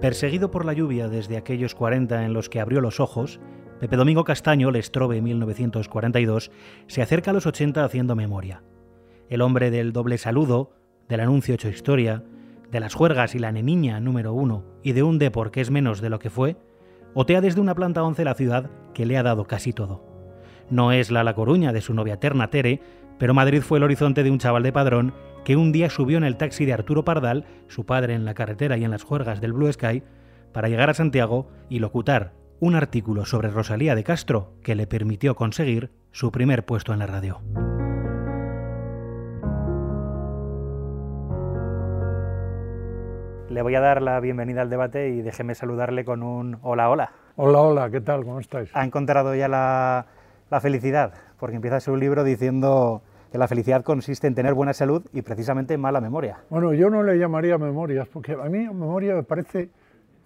Perseguido por la lluvia desde aquellos 40 en los que abrió los ojos, Pepe Domingo Castaño, Lestrobe 1942, se acerca a los 80 haciendo memoria. El hombre del doble saludo, del anuncio hecho historia, de las juergas y la neniña número uno y de un depor que es menos de lo que fue, otea desde una planta 11 la ciudad que le ha dado casi todo. No es la La Coruña de su novia eterna Tere, pero Madrid fue el horizonte de un chaval de padrón que un día subió en el taxi de Arturo Pardal, su padre en la carretera y en las juergas del Blue Sky, para llegar a Santiago y locutar un artículo sobre Rosalía de Castro que le permitió conseguir su primer puesto en la radio. Le voy a dar la bienvenida al debate y déjeme saludarle con un hola, hola. Hola, hola, ¿qué tal? ¿Cómo estáis? Ha encontrado ya la, la felicidad, porque empieza su libro diciendo que la felicidad consiste en tener buena salud y precisamente mala memoria. Bueno, yo no le llamaría memorias, porque a mí memoria me parece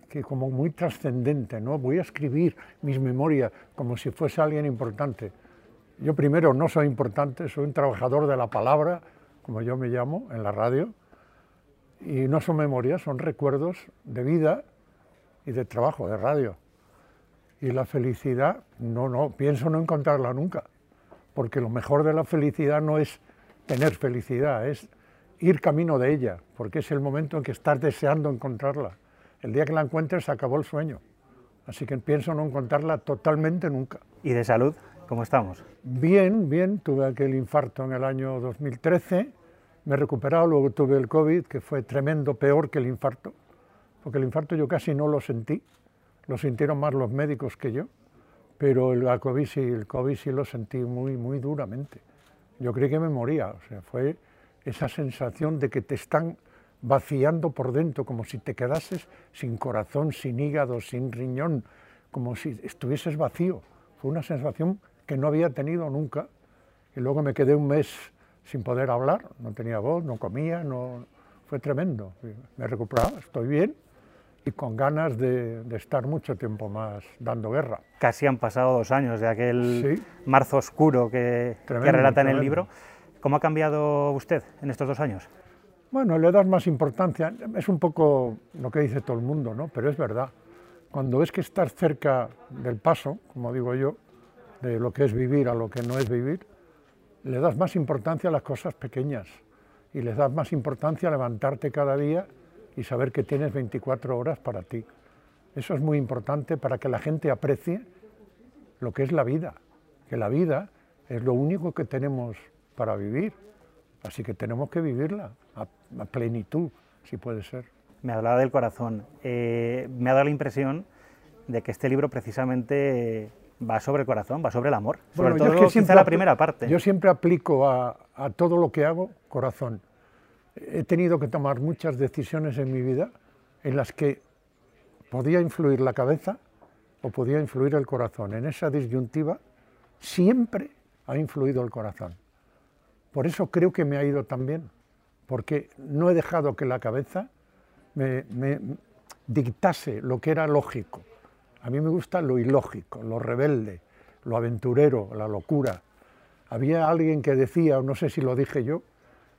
que como muy trascendente, ¿no? Voy a escribir mis memorias como si fuese alguien importante. Yo primero no soy importante, soy un trabajador de la palabra, como yo me llamo, en la radio, y no son memorias, son recuerdos de vida y de trabajo, de radio. Y la felicidad, no, no, pienso no encontrarla nunca porque lo mejor de la felicidad no es tener felicidad, es ir camino de ella, porque es el momento en que estás deseando encontrarla. El día que la encuentres acabó el sueño, así que pienso no encontrarla totalmente nunca. ¿Y de salud? ¿Cómo estamos? Bien, bien, tuve aquel infarto en el año 2013, me he recuperado, luego tuve el COVID, que fue tremendo, peor que el infarto, porque el infarto yo casi no lo sentí, lo sintieron más los médicos que yo pero el COVID sí, el COVID sí lo sentí muy, muy duramente. Yo creí que me moría, o sea, fue esa sensación de que te están vaciando por dentro, como si te quedases sin corazón, sin hígado, sin riñón, como si estuvieses vacío. Fue una sensación que no había tenido nunca. Y luego me quedé un mes sin poder hablar, no tenía voz, no comía, no... fue tremendo. Me he recuperado, estoy bien, y con ganas de, estar mucho tiempo más dando guerra. Casi han pasado dos años de aquel marzo oscuro que, relata en el libro. ¿Cómo ha cambiado usted en estos dos años? Bueno, le das más importancia, es un poco lo que dice todo el mundo, ¿no? pero es verdad. Cuando ves que estás cerca del paso, como digo yo, de lo que es vivir a lo que no es vivir, le das más importancia a las cosas pequeñas y le das más importancia a levantarte cada día y saber que tienes 24 horas para ti. Eso es muy importante para que la gente aprecie lo que es la vida, que la vida es lo único que tenemos para vivir, así que tenemos que vivirla a, plenitud, si puede ser. Me hablaba del corazón. Eh, me ha dado la impresión de que este libro precisamente va sobre el corazón, va sobre el amor. Sobre todo es que siempre la primera parte. Yo siempre aplico a, a todo lo que hago corazón he tenido que tomar muchas decisiones en mi vida en las que podía influir la cabeza o podía influir el corazón. En esa disyuntiva siempre ha influido el corazón. Por eso creo que me ha ido tan bien, porque no he dejado que la cabeza me, dictase lo que era lógico. A mí me gusta lo ilógico, lo rebelde, lo aventurero, la locura. Había alguien que decía, no sé si lo dije yo,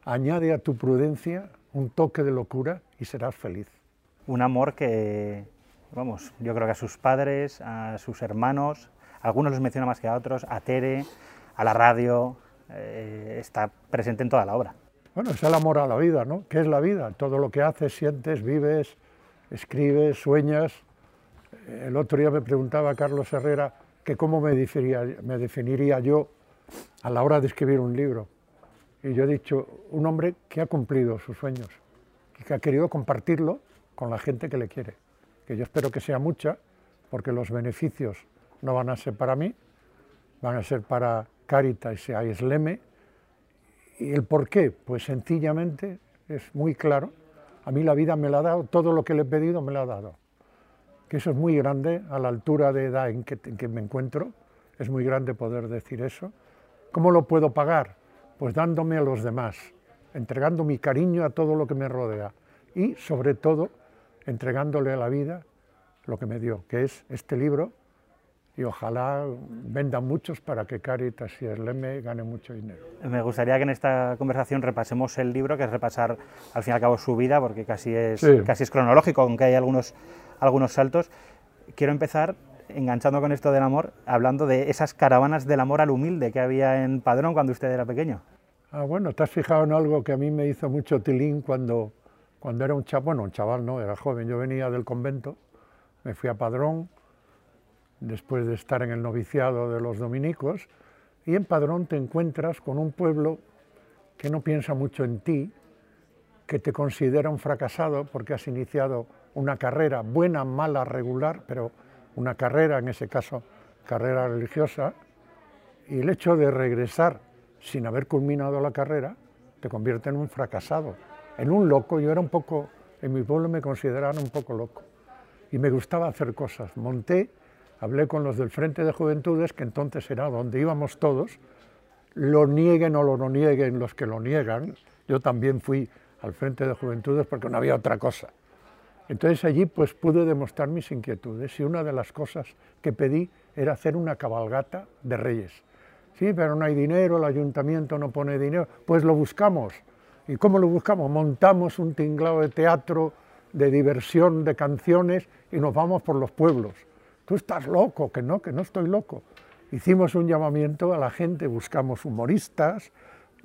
añade a tu prudencia un toque de locura y serás feliz. Un amor que, vamos, yo creo que a sus padres, a sus hermanos, algunos los menciona más que a otros, a Tere, a la radio, eh, está presente en toda la obra. Bueno, es el amor a la vida, ¿no? ¿Qué es la vida? Todo lo que haces, sientes, vives, escribes, sueñas. El otro día me preguntaba Carlos Herrera que cómo me me definiría yo a la hora de escribir un libro. Y yo he dicho, un hombre que ha cumplido sus sueños y que ha querido compartirlo con la gente que le quiere, que yo espero que sea mucha, porque los beneficios no van a ser para mí, van a ser para Caritas y Aisleme. ¿Y el por qué? Pues sencillamente es muy claro. A mí la vida me la ha dado, todo lo que le he pedido me lo ha dado. Que eso es muy grande a la altura de edad en que me encuentro, es muy grande poder decir eso. ¿Cómo lo puedo pagar? Pues dándome a los demás, entregando mi cariño a todo lo que me rodea y, sobre todo, entregándole a la vida lo que me dio, que es este libro, y ojalá vendan muchos para que Caritas y Esleme gane mucho dinero. Me gustaría que en esta conversación repasemos el libro, que es repasar al fin y al cabo su vida, porque casi es, casi es cronológico, aunque hay algunos, algunos saltos. Quiero empezar enganchando con esto del amor, hablando de esas caravanas del amor al humilde que había en Padrón cuando usted era pequeño. Ah, bueno, te has fijado en algo que a mí me hizo mucho tilín cuando, cuando era un chaval, bueno, un chaval no, era joven, yo venía del convento, me fui a Padrón, después de estar en el noviciado de los dominicos, y en Padrón te encuentras con un pueblo que no piensa mucho en ti, que te considera un fracasado porque has iniciado una carrera buena, mala, regular, pero una carrera, en ese caso carrera religiosa, y el hecho de regresar sin haber culminado la carrera te convierte en un fracasado, en un loco. Yo era un poco, en mi pueblo me consideraban un poco loco y me gustaba hacer cosas. Monté hablé con los del Frente de Juventudes, que entonces era donde íbamos todos, lo nieguen o lo nieguen los que lo niegan, yo también fui al Frente de Juventudes porque no había otra cosa. Entonces allí pues pude demostrar mis inquietudes y una de las cosas que pedí era hacer una cabalgata de reyes. Sí, pero no hay dinero, el ayuntamiento no pone dinero, pues lo buscamos. ¿Y cómo lo buscamos? Montamos un tinglado de teatro, de diversión, de canciones y nos vamos por los pueblos tú estás loco, que no, que no estoy loco. Hicimos un llamamiento a la gente, buscamos humoristas,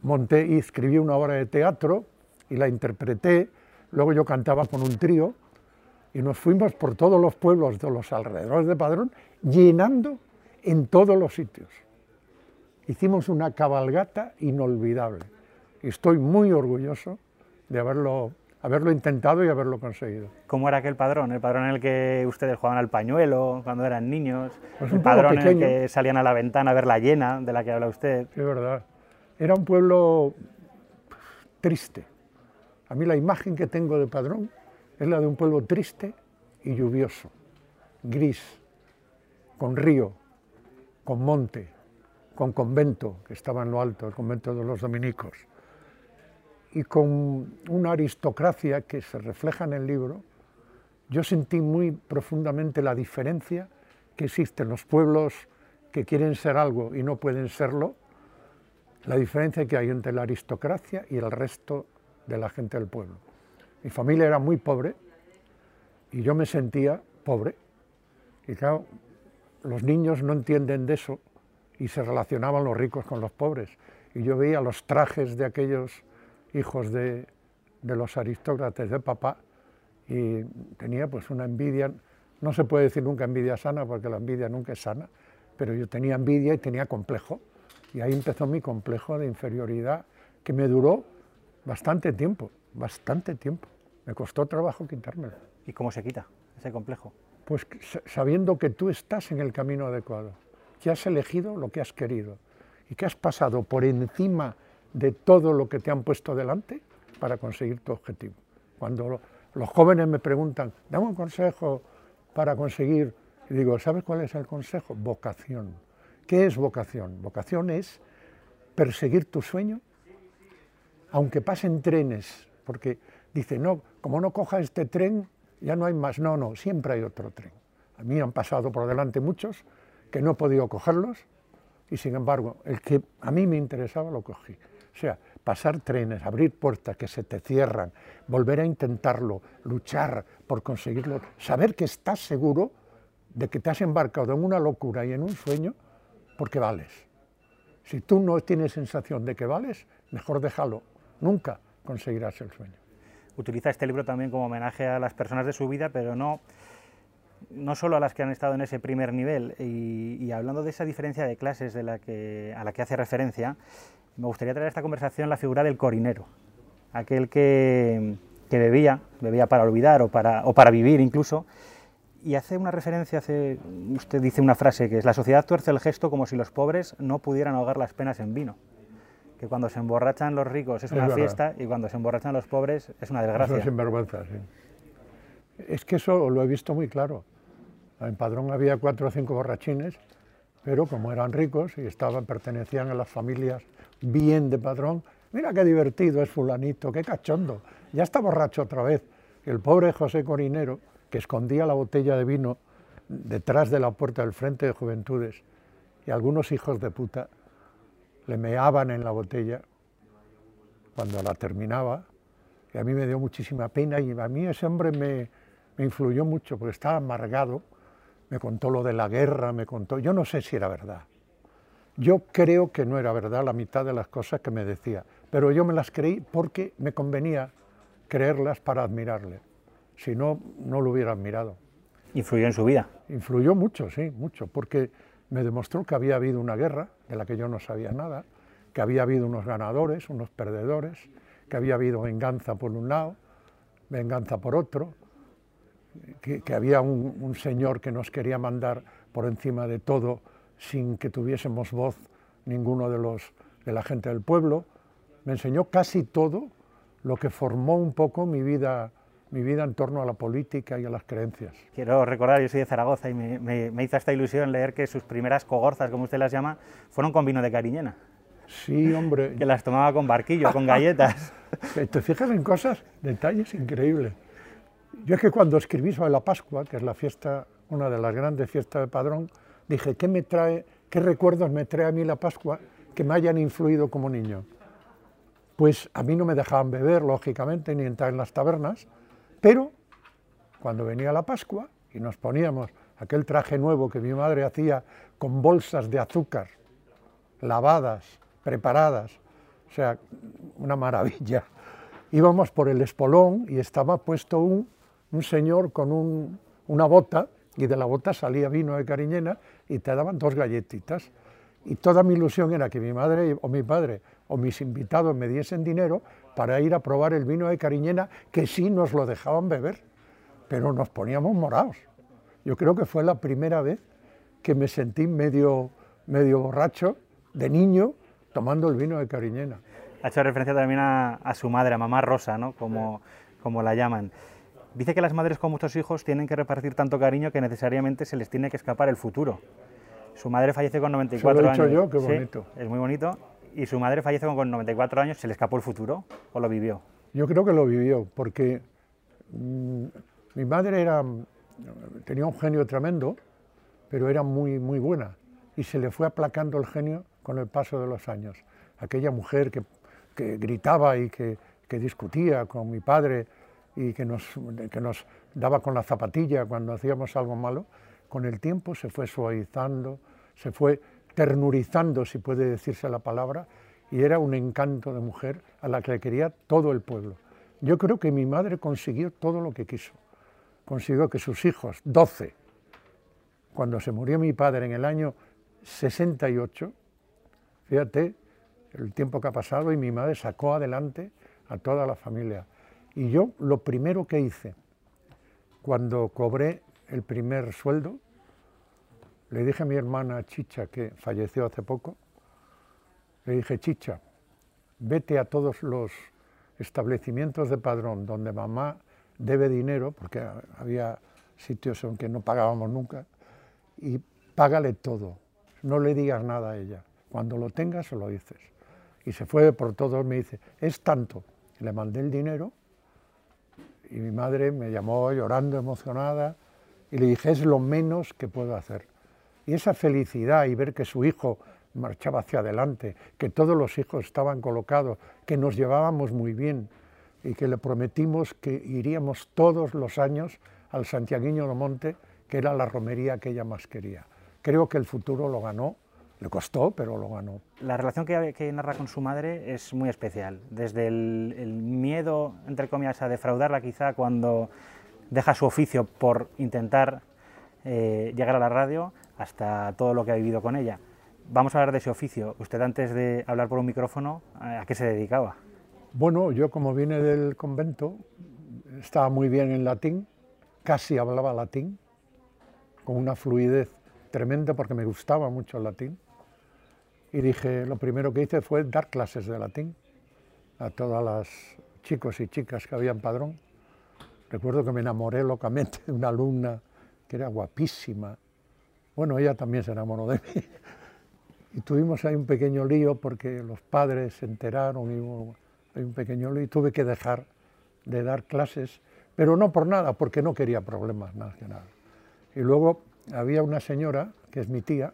monté y escribí una obra de teatro y la interpreté, luego yo cantaba con un trío y nos fuimos por todos los pueblos de los alrededores de Padrón, llenando en todos los sitios. Hicimos una cabalgata inolvidable estoy muy orgulloso de haberlo haberlo intentado y haberlo conseguido. ¿Cómo era aquel padrón? ¿El padrón en el que ustedes jugaban al pañuelo cuando eran niños? Pues ¿El padrón en el que salían a la ventana a ver la llena de la que habla usted? Es verdad. Era un pueblo triste. A mí la imagen que tengo de padrón es la de un pueblo triste y lluvioso, gris, con río, con monte, con convento, que estaba en lo alto, el convento de los dominicos y con una aristocracia que se refleja en el libro, yo sentí muy profundamente la diferencia que existe en los pueblos que quieren ser algo y no pueden serlo, la diferencia que hay entre la aristocracia y el resto de la gente del pueblo. Mi familia era muy pobre y yo me sentía pobre. Y claro, los niños no entienden de eso y se relacionaban los ricos con los pobres. Y yo veía los trajes de aquellos hijos de, los aristócratas de papá y tenía pues una envidia, no se puede decir nunca envidia sana porque la envidia nunca es sana, pero yo tenía envidia y tenía complejo y ahí empezó mi complejo de inferioridad que me duró bastante tiempo, bastante tiempo. Me costó trabajo quitármelo. ¿Y cómo se quita ese complejo? Pues sabiendo que tú estás en el camino adecuado, que has elegido lo que has querido y que has pasado por encima de todo lo que te han puesto delante para conseguir tu objetivo. Cuando los jóvenes me preguntan, dame un consejo para conseguir, y digo, ¿sabes cuál es el consejo? Vocación. ¿Qué es vocación? Vocación es perseguir tu sueño, aunque pasen trenes, porque dice, no, como no coja este tren, ya no hay más. No, no, siempre hay otro tren. A mí han pasado por delante muchos que no he podido cogerlos y sin embargo, el que a mí me interesaba lo cogí. O sea, pasar trenes, abrir puertas que se te cierran, volver a intentarlo, luchar por conseguirlo, saber que estás seguro de que te has embarcado en una locura y en un sueño porque vales. Si tú no tienes sensación de que vales, mejor déjalo. Nunca conseguirás el sueño. Utiliza este libro también como homenaje a las personas de su vida, pero no, no solo a las que han estado en ese primer nivel. Y, hablando de esa diferencia de clases de la que, a la que hace referencia, me gustaría traer a esta conversación la figura del corinero, aquel que, bebía, bebía para olvidar o para, o para vivir incluso, y hace una referencia, hace, usted dice una frase que es, la sociedad tuerce el gesto como si los pobres no pudieran ahogar las penas en vino. Que cuando se emborrachan los ricos es, una fiesta y cuando se emborrachan los pobres es una desgracia. Es sinvergüenza, sí. Es que eso lo he visto muy claro. En Padrón había cuatro o cinco borrachines, pero como eran ricos y estaban, pertenecían a las familias bien de padrón, mira qué divertido es fulanito, qué cachondo, ya está borracho otra vez. El pobre José Corinero, que escondía la botella de vino detrás de la puerta del Frente de Juventudes y algunos hijos de puta le meaban en la botella cuando la terminaba y a mí me dio muchísima pena y a mí ese hombre me, me influyó mucho porque estaba amargado, me contó lo de la guerra, me contó, yo no sé si era verdad. Yo creo que no era verdad la mitad de las cosas que me decía, pero yo me las creí porque me convenía creerlas para admirarle. Si no, no lo hubiera admirado. ¿Influyó en su vida? Influyó mucho, sí, mucho, porque me demostró que había habido una guerra de la que yo no sabía nada, que había habido unos ganadores, unos perdedores, que había habido venganza por un lado, venganza por otro, que, había un, un, señor que nos quería mandar por encima de todo sin que tuviésemos voz ninguno de, los, de la gente del pueblo. Me enseñó casi todo lo que formó un poco mi vida mi vida en torno a la política y a las creencias. Quiero recordar, yo soy de Zaragoza y me, hizo esta ilusión leer que sus primeras cogorzas, como usted las llama, fueron con vino de cariñena. Sí, hombre. que las tomaba con barquillo, con galletas. Te fijas en cosas, detalles increíbles. Yo es que cuando escribí sobre la Pascua, que es la fiesta, una de las grandes fiestas de Padrón, dije, ¿qué me trae, qué recuerdos me trae a mí la Pascua que me hayan influido como niño? Pues a mí no me dejaban beber, lógicamente, ni entrar en las tabernas, pero cuando venía la Pascua y nos poníamos aquel traje nuevo que mi madre hacía con bolsas de azúcar, lavadas, preparadas, o sea, una maravilla. Íbamos por el espolón y estaba puesto un, señor con una bota y de la bota salía vino de cariñena y te daban dos galletitas. Y toda mi ilusión era que mi madre o mi padre o mis invitados me diesen dinero para ir a probar el vino de Cariñena, que sí nos lo dejaban beber, pero nos poníamos morados. Yo creo que fue la primera vez que me sentí medio, medio borracho de niño tomando el vino de Cariñena. Ha hecho referencia también a, su madre, a mamá Rosa, ¿no? como, como la llaman. Dice que las madres con muchos hijos tienen que repartir tanto cariño que necesariamente se les tiene que escapar el futuro. Su madre fallece con 94 lo he dicho yo, qué bonito. es muy bonito y su madre fallece con 94 años, ¿se le escapó el futuro o lo vivió? Yo creo que lo vivió, porque mm, mi madre era, tenía un genio tremendo, pero era muy, muy buena, y se le fue aplacando el genio con el paso de los años. Aquella mujer que, que gritaba y que, que, discutía con mi padre y que nos, que nos daba con la zapatilla cuando hacíamos algo malo, con el tiempo se fue suavizando, se fue ternurizando, si puede decirse la palabra, y era un encanto de mujer a la que quería todo el pueblo. Yo creo que mi madre consiguió todo lo que quiso. Consiguió que sus hijos, 12, cuando se murió mi padre en el año 68, fíjate el tiempo que ha pasado y mi madre sacó adelante a toda la familia. Y yo lo primero que hice cuando cobré el primer sueldo le dije a mi hermana Chicha, que falleció hace poco, le dije, Chicha, vete a todos los establecimientos de padrón donde mamá debe dinero, porque había sitios en que no pagábamos nunca, y págale todo, no le digas nada a ella. Cuando lo tengas, se lo dices. Y se fue por todos, me dice, es tanto. Le mandé el dinero y mi madre me llamó llorando, emocionada, y le dije, es lo menos que puedo hacer. Y esa felicidad y ver que su hijo marchaba hacia adelante, que todos los hijos estaban colocados, que nos llevábamos muy bien y que le prometimos que iríamos todos los años al Santiaguiño de Monte, que era la romería que ella más quería. Creo que el futuro lo ganó, le costó, pero lo ganó. La relación que, narra con su madre es muy especial, desde el, miedo, entre comillas, a defraudarla quizá cuando deja su oficio por intentar eh, llegar a la radio, hasta todo lo que ha vivido con ella. Vamos a hablar de ese oficio. Usted antes de hablar por un micrófono, ¿a qué se dedicaba? Bueno, yo como vine del convento, estaba muy bien en latín, casi hablaba latín, con una fluidez tremenda porque me gustaba mucho el latín. Y dije, lo primero que hice fue dar clases de latín a todas las chicos y chicas que habían padrón. Recuerdo que me enamoré locamente de una alumna que era guapísima, bueno, ella también se enamoró de mí. Y tuvimos ahí un pequeño lío porque los padres se enteraron y hubo un pequeño lío y tuve que dejar de dar clases, pero no por nada, porque no quería problemas más que nada. Y luego había una señora, que es mi tía,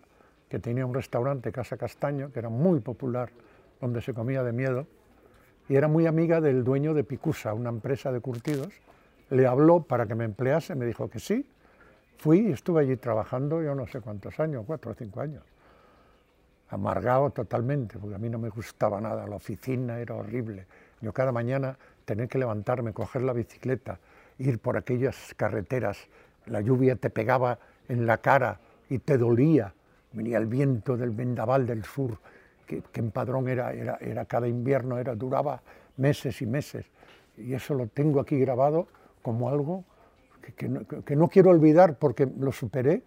que tenía un restaurante, Casa Castaño, que era muy popular, donde se comía de miedo, y era muy amiga del dueño de Picusa, una empresa de curtidos. Le habló para que me emplease, me dijo que sí. Fui y estuve allí trabajando yo no sé cuántos años, cuatro o cinco años. Amargado totalmente, porque a mí no me gustaba nada, la oficina era horrible. Yo cada mañana tenía que levantarme, coger la bicicleta, ir por aquellas carreteras, la lluvia te pegaba en la cara y te dolía, venía el viento del vendaval del sur, que, en Padrón era, era, era, cada invierno, era, duraba meses y meses. Y eso lo tengo aquí grabado como algo que, no, que, no, quiero olvidar porque lo superé,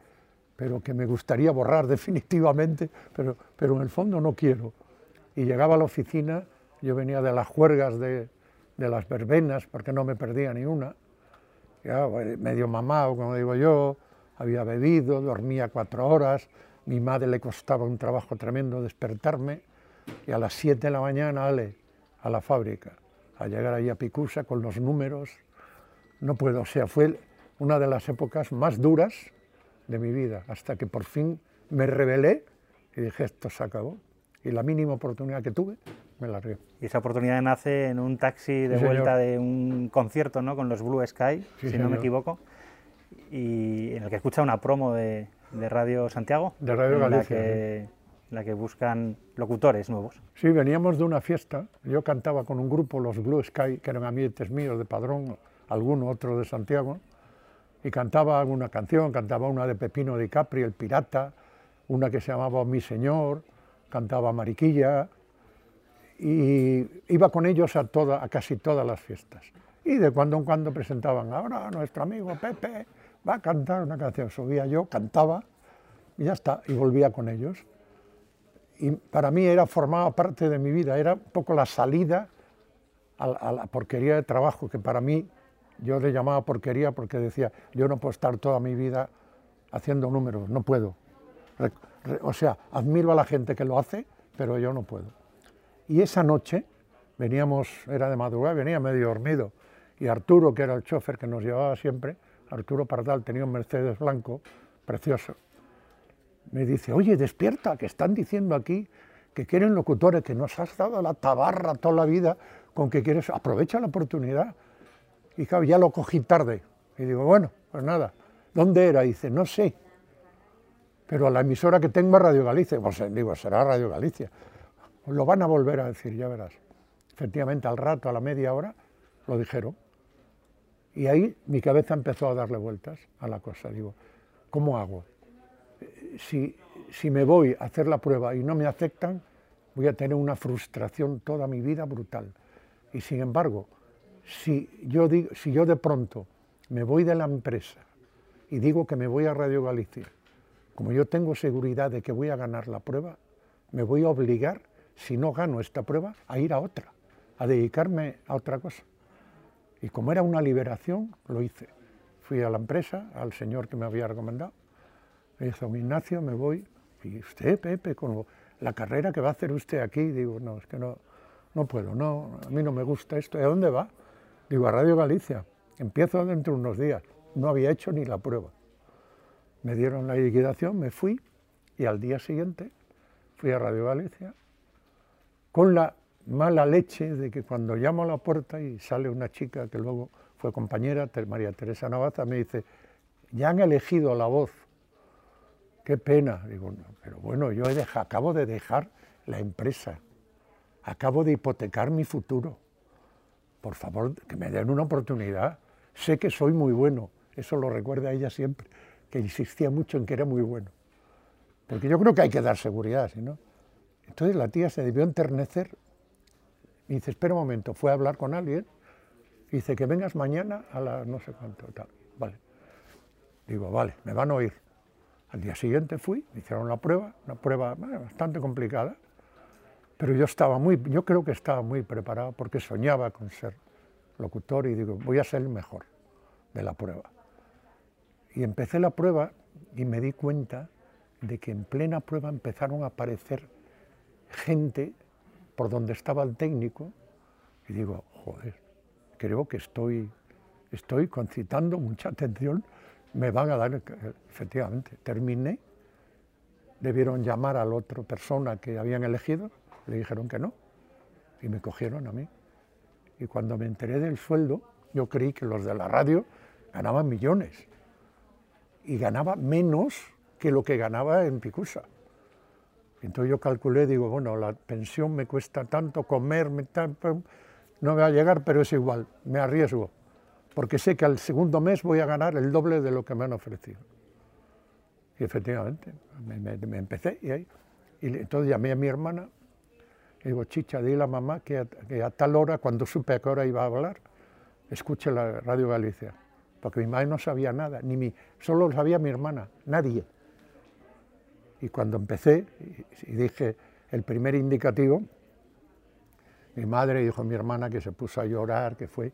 pero que me gustaría borrar definitivamente, pero, pero en el fondo no quiero. Y llegaba a la oficina, yo venía de las juergas de, de las verbenas, porque no me perdía ni una, ya, medio mamado, como digo yo, había bebido, dormía cuatro horas, mi madre le costaba un trabajo tremendo despertarme y a las 7 de la mañana ale, a la fábrica, a llegar ahí a Picusa con los números. No puedo, o sea, fue una de las épocas más duras de mi vida, hasta que por fin me rebelé y dije, esto se acabó. Y la mínima oportunidad que tuve, me la río. Y esa oportunidad nace en un taxi de vuelta de un concierto ¿no? con los Blue Sky, si no me equivoco, y en el que escucha una promo de, de Radio Santiago. De Radio Galicia. La que, la que buscan locutores nuevos. Sí, veníamos de una fiesta. Yo cantaba con un grupo, los Blue Sky, que eran amiguetes míos de Padrón, alguno otro de Santiago, y cantaba alguna canción, cantaba una de Pepino Di Capri, El Pirata, una que se llamaba Mi Señor, cantaba Mariquilla, y iba con ellos a, toda, a casi todas las fiestas. Y de cuando en cuando presentaban, ahora nuestro amigo Pepe, va a cantar una canción. Subía yo, cantaba y ya está, y volvía con ellos. Y para mí era formaba parte de mi vida, era un poco la salida a, la porquería de trabajo, que para mí yo le llamaba porquería porque decía, yo no puedo estar toda mi vida haciendo números, no puedo. o sea, admiro a la gente que lo hace, pero yo no puedo. Y esa noche veníamos, era de madrugada, venía medio dormido, y Arturo, que era el chofer que nos llevaba siempre, Arturo Pardal tenía un Mercedes blanco precioso. Me dice, oye, despierta, que están diciendo aquí que quieren locutores, que nos has dado la tabarra toda la vida con que quieres, aprovecha la oportunidad. Y claro, ya lo cogí tarde. Y digo, bueno, pues nada, ¿dónde era? Dice, no sé, pero la emisora que tengo es Radio Galicia. Pues digo, será Radio Galicia. Lo van a volver a decir, ya verás. Efectivamente, al rato, a la media hora, lo dijeron. Y ahí mi cabeza empezó a darle vueltas a la cosa. Digo, ¿cómo hago? Si, si me voy a hacer la prueba y no me aceptan, voy a tener una frustración toda mi vida brutal. Y sin embargo, si yo, digo, si yo de pronto me voy de la empresa y digo que me voy a Radio Galicia, como yo tengo seguridad de que voy a ganar la prueba, me voy a obligar, si no gano esta prueba, a ir a otra, a dedicarme a otra cosa. Y como era una liberación, lo hice. Fui a la empresa, al señor que me había recomendado. Me dijo, Ignacio, me voy. Y usted, Pepe, con la carrera que va a hacer usted aquí, digo, no, es que no, no puedo, no, a mí no me gusta esto. ¿Y a dónde va? Digo, a Radio Galicia. Empiezo dentro de unos días. No había hecho ni la prueba. Me dieron la liquidación, me fui y al día siguiente fui a Radio Galicia con la mala leche de que cuando llamo a la puerta y sale una chica que luego fue compañera, María Teresa Navaza, me dice, ya han elegido la voz. Qué pena. Digo, pero bueno, yo he acabo de dejar la empresa, acabo de hipotecar mi futuro. Por favor, que me den una oportunidad. Sé que soy muy bueno, eso lo recuerda ella siempre, que insistía mucho en que era muy bueno. Porque yo creo que hay que dar seguridad, ¿sí no? Entonces la tía se debió enternecer y dice, espera un momento, fue a hablar con alguien, dice, que vengas mañana a las no sé cuánto, tal. Vale. Digo, vale, me van a oír. Al día siguiente fui, me hicieron la prueba, una prueba bastante complicada, pero yo estaba muy, yo creo que estaba muy preparado porque soñaba con ser locutor y digo, voy a ser el mejor de la prueba. Y empecé la prueba y me di cuenta de que en plena prueba empezaron a aparecer gente por donde estaba el técnico y digo, joder, creo que estoy, estoy concitando mucha atención me van a dar, efectivamente, terminé, debieron llamar a la otra persona que habían elegido, le dijeron que no, y me cogieron a mí. Y cuando me enteré del sueldo, yo creí que los de la radio ganaban millones, y ganaba menos que lo que ganaba en Picusa. Entonces yo calculé, digo, bueno, la pensión me cuesta tanto, comer, no me va a llegar, pero es igual, me arriesgo porque sé que al segundo mes voy a ganar el doble de lo que me han ofrecido. Y efectivamente, me, empecé y ahí. Y entonces llamé a mi hermana y digo, chicha, dile a mamá que a, tal hora, cuando supe a qué hora iba a hablar, escuche la Radio Galicia. Porque mi madre no sabía nada, ni mi, solo lo sabía mi hermana, nadie. Y cuando empecé y, dije el primer indicativo, mi madre dijo a mi hermana que se puso a llorar, que fue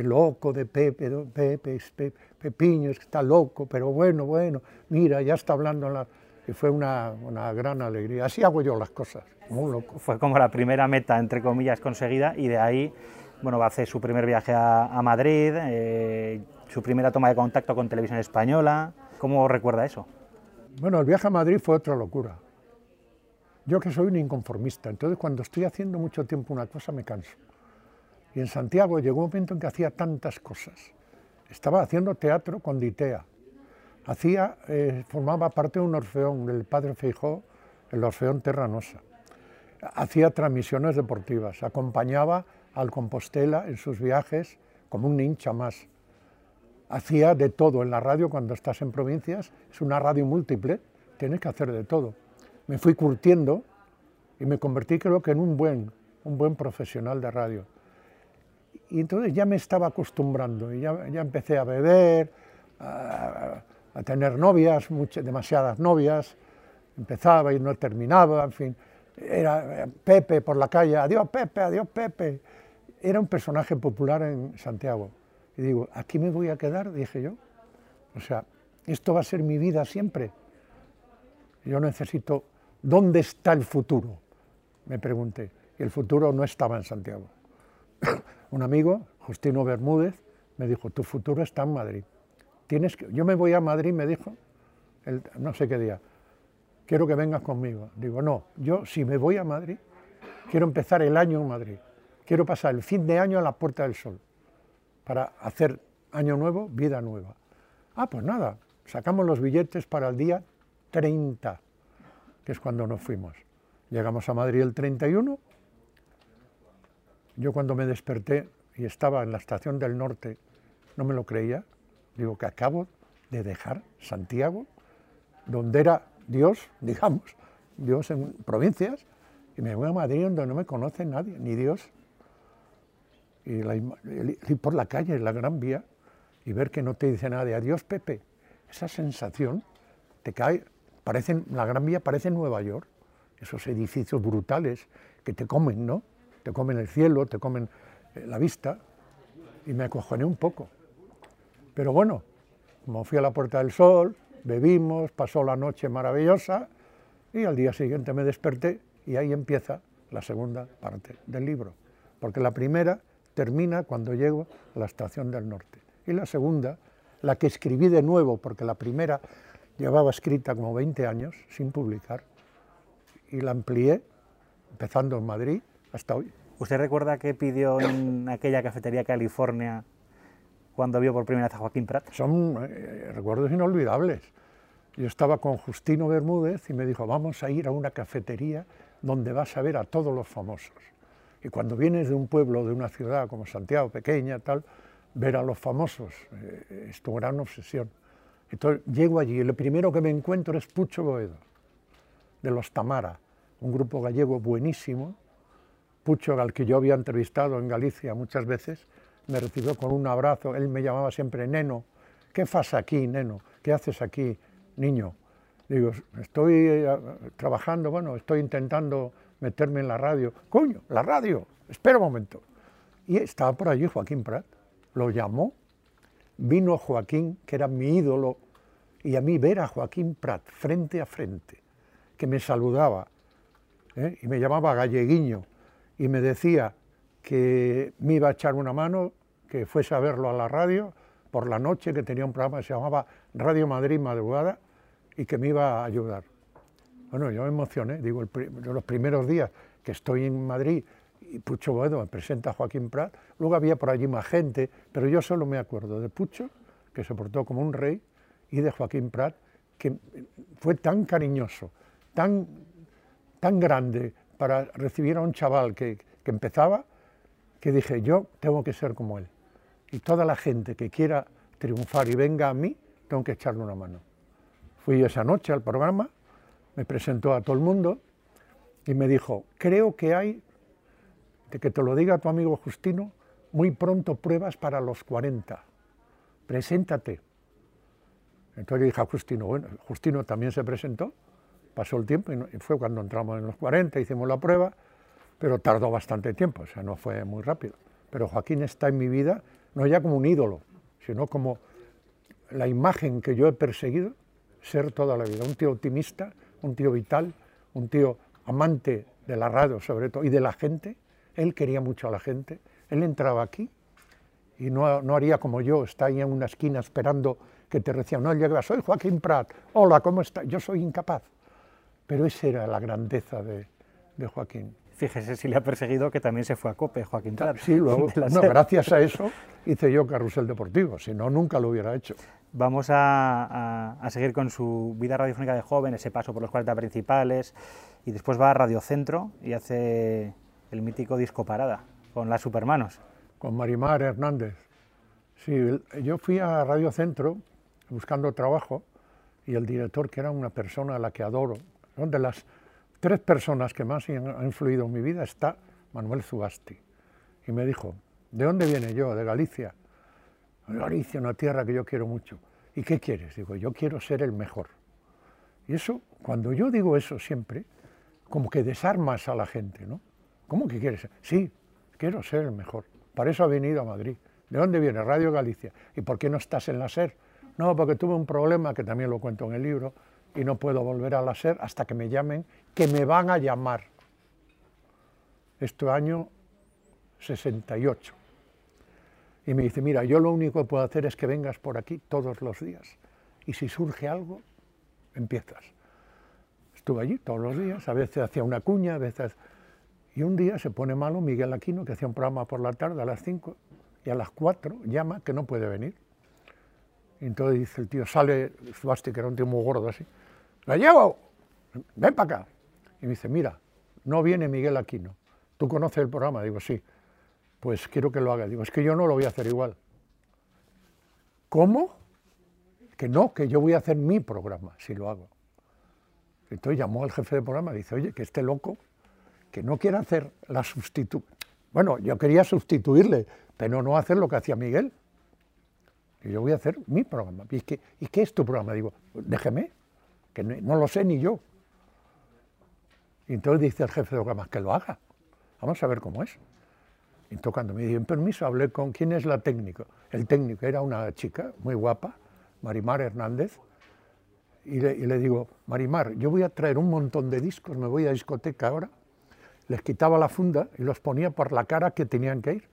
loco de Pepe, Pepe, Pepe, Pepiño, está loco, pero bueno, bueno, mira, ya está hablando la... Y fue una, una, gran alegría. Así hago yo las cosas, muy loco. Fue como la primera meta, entre comillas, conseguida, y de ahí, bueno, va a hacer su primer viaje a, Madrid, eh, su primera toma de contacto con Televisión Española. ¿Cómo recuerda eso? Bueno, el viaje a Madrid fue otra locura. Yo que soy un inconformista, entonces cuando estoy haciendo mucho tiempo una cosa me canso. Y en Santiago llegó un momento en que hacía tantas cosas. Estaba haciendo teatro con Ditea. Hacía, eh, formaba parte de un orfeón del padre Feijó, el orfeón Terranosa. Hacía transmisiones deportivas, acompañaba al Compostela en sus viajes como un hincha más. Hacía de todo en la radio cuando estás en provincias, es una radio múltiple, tienes que hacer de todo. Me fui curtiendo y me convertí creo que en un buen, un buen profesional de radio. Y entonces ya me estaba acostumbrando y ya, ya empecé a beber, a, tener novias, demasiadas novias, empezaba y no terminaba, en fin. Era Pepe por la calle, adiós Pepe, adiós Pepe. Era un personaje popular en Santiago. Y digo, aquí me voy a quedar, dije yo. O sea, esto va a ser mi vida siempre. Yo necesito, ¿dónde está el futuro? Me pregunté. Y el futuro no estaba en Santiago un amigo, Justino Bermúdez, me dijo, tu futuro está en Madrid. Tienes que... Yo me voy a Madrid, me dijo, el, no sé qué día, quiero que vengas conmigo. Digo, no, yo si me voy a Madrid, quiero empezar el año en Madrid. Quiero pasar el fin de año a la Puerta del Sol, para hacer año nuevo, vida nueva. Ah, pues nada, sacamos los billetes para el día 30, que es cuando nos fuimos. Llegamos a Madrid el 31 yo cuando me desperté y estaba en la estación del norte, no me lo creía. Digo que acabo de dejar Santiago, donde era Dios, digamos, Dios en provincias, y me voy a Madrid donde no me conoce nadie, ni Dios. Y ir por la calle, en la Gran Vía, y ver que no te dice nada de adiós, Pepe. Esa sensación te cae, parecen, la Gran Vía parece Nueva York, esos edificios brutales que te comen, ¿no? te comen el cielo, te comen eh, la vista, y me acojoné un poco. Pero bueno, como fui a la Puerta del Sol, bebimos, pasó la noche maravillosa, y al día siguiente me desperté y ahí empieza la segunda parte del libro, porque la primera termina cuando llego a la estación del norte, y la segunda, la que escribí de nuevo, porque la primera llevaba escrita como 20 años sin publicar, y la amplié, empezando en Madrid, hasta hoy. ¿Usted recuerda qué pidió en aquella cafetería California cuando vio por primera vez a Joaquín Prat? Son eh, recuerdos inolvidables. Yo estaba con Justino Bermúdez y me dijo, vamos a ir a una cafetería donde vas a ver a todos los famosos. Y cuando vienes de un pueblo, de una ciudad como Santiago, pequeña, tal, ver a los famosos eh, es tu gran obsesión. Entonces llego allí y lo primero que me encuentro es Pucho Boedo, de los Tamara, un grupo gallego buenísimo, Pucho, al que yo había entrevistado en Galicia muchas veces, me recibió con un abrazo, él me llamaba siempre Neno. ¿Qué haces aquí, Neno? ¿Qué haces aquí, niño? Digo, estoy eh, trabajando, bueno, estoy intentando meterme en la radio. Coño, la radio, espera un momento. Y estaba por allí Joaquín Prat, lo llamó, vino Joaquín, que era mi ídolo, y a mí ver a Joaquín Prat frente a frente, que me saludaba, ¿eh? y me llamaba galleguiño, y me decía que me iba a echar una mano, que fuese a verlo a la radio, por la noche, que tenía un programa que se llamaba Radio Madrid Madrugada y que me iba a ayudar. Bueno, yo me emocioné, digo, los primeros días que estoy en Madrid y Pucho Boedo me presenta a Joaquín Prat, luego había por allí más gente, pero yo solo me acuerdo de Pucho, que se portó como un rey, y de Joaquín Prat, que fue tan cariñoso, tan, tan grande para recibir a un chaval que, que empezaba, que dije, yo tengo que ser como él. Y toda la gente que quiera triunfar y venga a mí, tengo que echarle una mano. Fui esa noche al programa, me presentó a todo el mundo y me dijo, creo que hay, de que te lo diga tu amigo Justino, muy pronto pruebas para los 40. Preséntate. Entonces le dije a Justino, bueno, Justino también se presentó, pasó el tiempo y fue cuando entramos en los 40, hicimos la prueba, pero tardó bastante tiempo, o sea, no fue muy rápido. Pero Joaquín está en mi vida no ya como un ídolo, sino como la imagen que yo he perseguido ser toda la vida. Un tío optimista, un tío vital, un tío amante de la radio sobre todo y de la gente. Él quería mucho a la gente. Él entraba aquí y no, no haría como yo, está ahí en una esquina esperando que te reciban. No, él llegaba, soy Joaquín Prat, hola, ¿cómo está? Yo soy incapaz. Pero esa era la grandeza de, de Joaquín. Fíjese si le ha perseguido que también se fue a COPE, Joaquín Prat. Sí, luego, no, gracias a eso hice yo Carrusel Deportivo, si no, nunca lo hubiera hecho. Vamos a, seguir con su vida radiofónica de joven, ese paso por los 40 principales, y después va a Radio Centro y hace el mítico disco Parada, con las Supermanos. Con Marimar Hernández. Sí, yo fui a Radio Centro buscando trabajo y el director, que era una persona a la que adoro, de las tres personas que más han influido en mi vida, está Manuel Zubasti. Y me dijo, ¿de dónde viene yo? De Galicia. Galicia, una tierra que yo quiero mucho. ¿Y qué quieres? Digo, yo quiero ser el mejor. Y eso, cuando yo digo eso siempre, como que desarmas a la gente, ¿no? ¿Cómo que quieres? Sí, quiero ser el mejor. Para eso ha venido a Madrid. ¿De dónde viene? Radio Galicia. ¿Y por qué no estás en la SER? No, porque tuve un problema, que también lo cuento en el libro, y no puedo volver a la SER hasta que me llamen, que me van a llamar. Este año 68. Y me dice, mira, yo lo único que puedo hacer es que vengas por aquí todos los días. Y si surge algo, empiezas. Estuve allí todos los días, a veces hacía una cuña, a veces... Y un día se pone malo Miguel Aquino, que hacía un programa por la tarde a las 5, y a las 4 llama que no puede venir. Y entonces dice el tío, sale Subasti, que era un tío muy gordo así, ¡la llevo! ¡Ven para acá! Y me dice, mira, no viene Miguel Aquino. ¿Tú conoces el programa? Digo, sí pues quiero que lo haga. Digo, es que yo no lo voy a hacer igual. ¿Cómo? Que no, que yo voy a hacer mi programa si lo hago. Entonces llamó al jefe de programa y dice, oye, que este loco, que no quiere hacer la sustitución. Bueno, yo quería sustituirle, pero no hacer lo que hacía Miguel. Yo voy a hacer mi programa. ¿Y qué, ¿Y qué es tu programa? Digo, déjeme, que no, no, lo sé ni yo. Y entonces dice el jefe de programa, que lo haga. Vamos a ver cómo es. Y tocando, me dieron permiso, hablé con quién es la técnico. El técnico era una chica muy guapa, Marimar Hernández, y le, digo, Marimar, yo voy a traer un montón de discos, me voy a discoteca ahora, les quitaba la funda y los ponía por la cara que tenían que ir.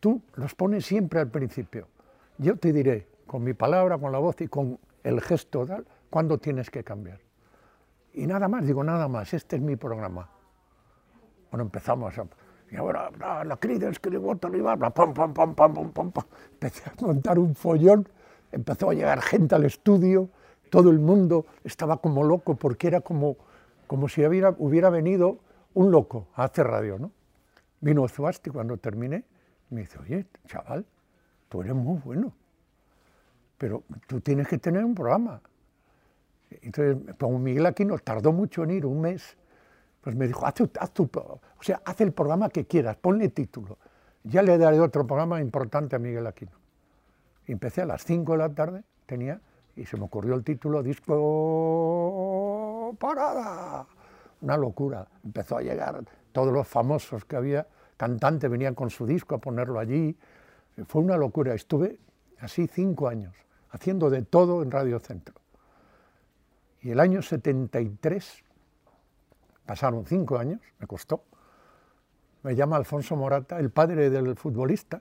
Tú los pones siempre al principio. Yo te diré, con mi palabra, con la voz y con el gesto, tal, cuándo tienes que cambiar. Y nada más, digo, nada más, este es mi programa. Bueno, empezamos a y ahora, la crides que le y va, pam, pam, pam, pam, pam, pam, pam. Empecé a montar un follón, empezó a llegar gente al estudio, todo el mundo estaba como loco porque era como, como si hubiera, hubiera venido un loco a hacer radio, ¿no? Vino Zuasti cuando terminé me dice, oye, chaval, tú eres muy bueno, pero tú tienes que tener un programa. Entonces, como Miguel Aquino tardó mucho en ir, un mes, pues me dijo, haz, tu, o sea, haz el programa que quieras, ponle título. Ya le daré otro programa importante a Miguel Aquino. Empecé a las 5 de la tarde, tenía, y se me ocurrió el título, disco parada. Una locura. Empezó a llegar todos los famosos que había, cantantes venían con su disco a ponerlo allí. Fue una locura. Estuve así cinco años, haciendo de todo en Radio Centro. Y el año 73 Pasaron cinco años, me costó. Me llama Alfonso Morata, el padre del futbolista,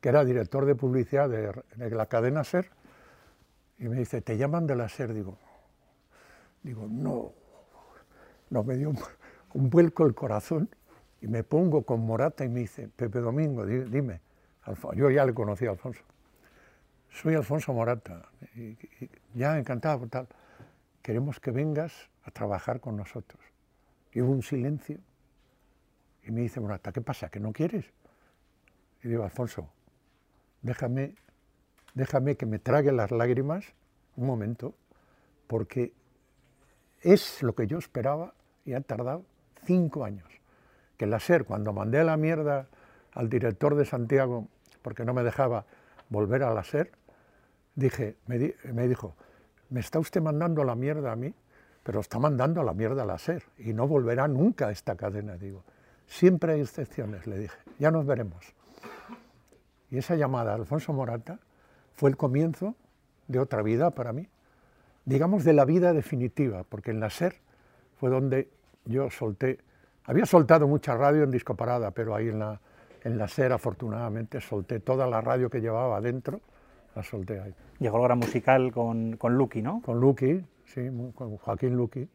que era director de publicidad de, la cadena SER, y me dice, ¿te llaman de la SER? Digo, digo no, no, me dio un, vuelco el corazón y me pongo con Morata y me dice, Pepe Domingo, dime, yo ya le conocí a Alfonso, soy Alfonso Morata, y, ya encantado, tal, queremos que vengas a trabajar con nosotros. Y hubo un silencio y me dice Morata, ¿qué pasa? ¿Que no quieres? Y digo, Alfonso, déjame, déjame que me trague las lágrimas un momento, porque es lo que yo esperaba y ha tardado cinco años. Que la SER, cuando mandé la mierda al director de Santiago, porque no me dejaba volver a la SER, dije, me, me dijo, me está usted mandando la mierda a mí, pero está mandando la mierda a la SER y no volverá nunca a esta cadena, digo. Siempre hay excepciones, le dije, ya nos veremos. Y esa llamada a Alfonso Morata fue el comienzo de otra vida para mí, digamos de la vida definitiva, porque en la SER fue donde yo solté, había soltado mucha radio en disco parada, pero ahí en la, en la SER afortunadamente solté toda la radio que llevaba adentro, la solté ahí. Llegó el gran musical con, con Lucky, ¿no? Con Lucky, sí, con Joaquín Luqui.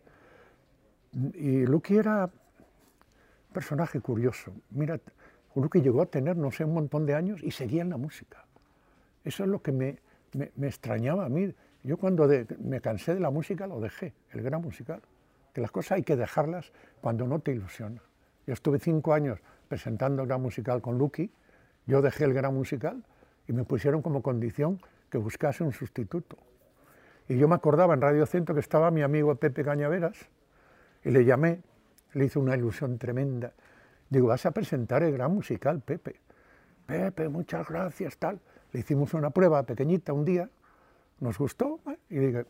Y Luqui era un personaje curioso. Mira, Luqui llegó a tener, no sé, un montón de años y seguía en la música. Eso es lo que me, me, extrañaba a mí. Yo cuando me cansé de la música lo dejé, el gran musical. Que las cosas hay que dejarlas cuando no te ilusiona. Yo estuve cinco años presentando el gran musical con Luqui, yo dejé el gran musical y me pusieron como condición que buscase un sustituto. Y yo me acordaba en Radio Centro que estaba mi amigo Pepe Cañaveras y le llamé, le hice una ilusión tremenda. Digo, vas a presentar el gran musical, Pepe. Pepe, muchas gracias, tal. Le hicimos una prueba pequeñita un día, nos gustó y dije,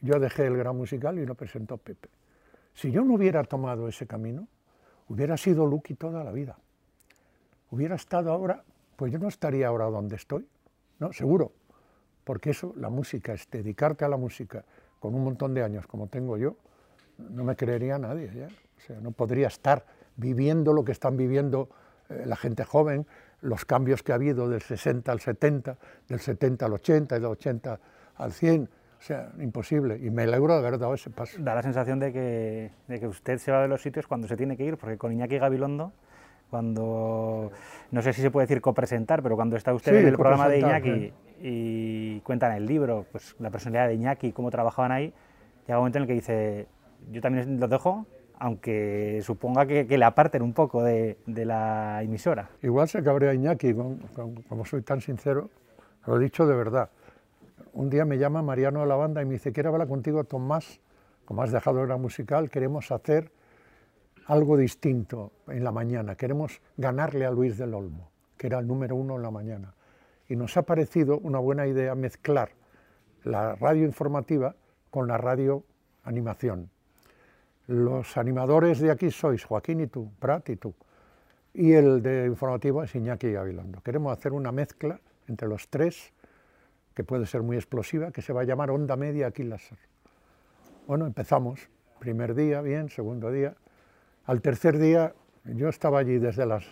yo dejé el gran musical y lo presentó Pepe. Si yo no hubiera tomado ese camino, hubiera sido Lucky toda la vida. Hubiera estado ahora, pues yo no estaría ahora donde estoy, ¿no? Seguro, porque eso, la música, es dedicarte a la música con un montón de años como tengo yo, no me creería nadie ya. O sea, no podría estar viviendo lo que están viviendo eh, la gente joven, los cambios que ha habido del 60 al 70, del 70 al 80 y del 80 al 100. O sea, imposible. Y me alegro de haber dado ese paso. Da la sensación de que, de que usted se va de los sitios cuando se tiene que ir, porque con Iñaki Gabilondo cuando, no sé si se puede decir copresentar, pero cuando está usted en el programa de Iñaki y cuentan el libro, pues la personalidad de Iñaki, cómo trabajaban ahí, llega un momento en el que dice, yo también lo dejo, aunque suponga que, le aparten un poco de, la emisora. Igual se cabrea Iñaki, como soy tan sincero, lo he dicho de verdad. Un día me llama Mariano de la banda y me dice, quiero hablar contigo, Tomás, como has dejado la musical, queremos hacer algo distinto en la mañana. Queremos ganarle a Luis del Olmo, que era el número uno en la mañana. Y nos ha parecido una buena idea mezclar la radio informativa con la radio animación. Los animadores de aquí sois Joaquín y tú, Prat y tú. Y el de informativo es Iñaki Gabilondo. Queremos hacer una mezcla entre los tres, que puede ser muy explosiva, que se va a llamar Onda Media aquí láser. Bueno, empezamos. Primer día, bien, segundo día, al tercer día yo estaba allí desde las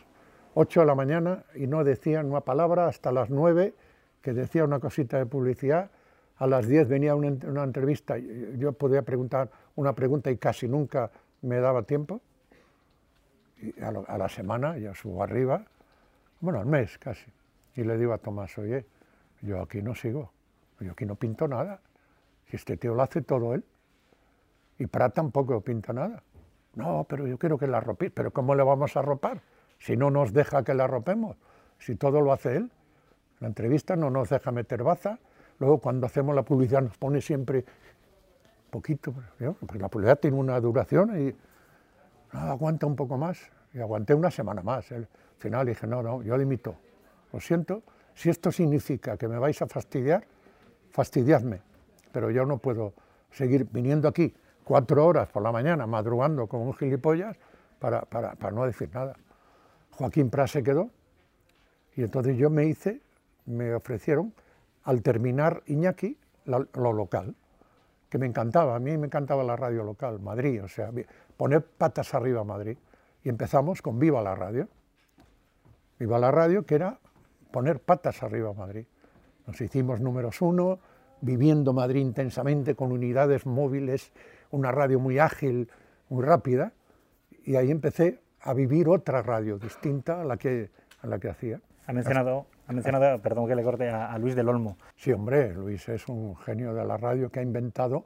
8 de la mañana y no decía una palabra hasta las 9, que decía una cosita de publicidad. A las 10 venía una, una entrevista, yo podía preguntar una pregunta y casi nunca me daba tiempo. A, la semana ya subo arriba, bueno, al mes casi. Y le digo a Tomás, oye, yo aquí no sigo, yo aquí no pinto nada. Si este tío lo hace todo él. Y Prat tampoco pinta nada. No, pero yo quiero que la arropéis. ¿Pero cómo le vamos a arropar? Si no nos deja que la arropemos, si todo lo hace él. La entrevista no nos deja meter baza, luego cuando hacemos la publicidad nos pone siempre poquito, porque la publicidad tiene una duración y aguanta un poco más. Y aguanté una semana más. Al final dije, no, no, yo limito. Lo siento, si esto significa que me vais a fastidiar, fastidiadme, pero yo no puedo seguir viniendo aquí cuatro horas por la mañana madrugando como un gilipollas para, para, para no decir nada. Joaquín Pras se quedó y entonces yo me hice, me ofrecieron, al terminar Iñaki, lo local, que me encantaba, a mí me encantaba la radio local, Madrid, o sea, poner patas arriba a Madrid. Y empezamos con Viva la Radio. Viva la Radio, que era poner patas arriba a Madrid. Nos hicimos números uno, viviendo Madrid intensamente con unidades móviles, una radio muy ágil, muy rápida, y ahí empecé a vivir otra radio distinta a la que, a la que hacía. Ha mencionado, ha mencionado, perdón que le corte, a, Luis del Olmo. Sí, hombre, Luis es un genio de la radio que ha inventado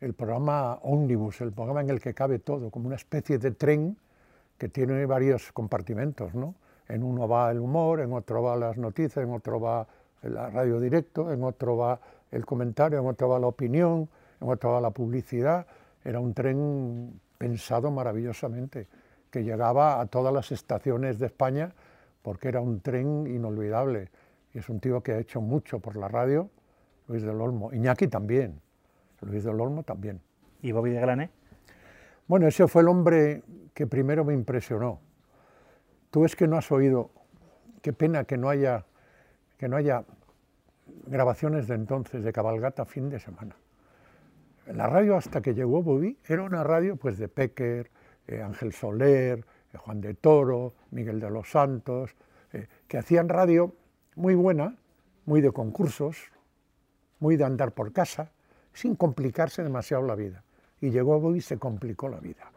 el programa Omnibus, el programa en el que cabe todo, como una especie de tren que tiene varios compartimentos, ¿no? En uno va el humor, en otro va las noticias, en otro va la radio directo, en otro va el comentario, en otro va la opinión, en otro va la publicidad. Era un tren pensado maravillosamente, que llegaba a todas las estaciones de España porque era un tren inolvidable. Y es un tío que ha hecho mucho por la radio, Luis del Olmo. Iñaki también, Luis del Olmo también. ¿Y Bobby de Glané? Bueno, ese fue el hombre que primero me impresionó. Tú es que no has oído, qué pena que no haya, que no haya grabaciones de entonces de cabalgata fin de semana. La radio hasta que llegó Bobby era una radio pues de Pecker, eh, Ángel Soler, eh, Juan de Toro, Miguel de los Santos, eh, que hacían radio muy buena, muy de concursos, muy de andar por casa, sin complicarse demasiado la vida. Y llegó Bobby y se complicó la vida.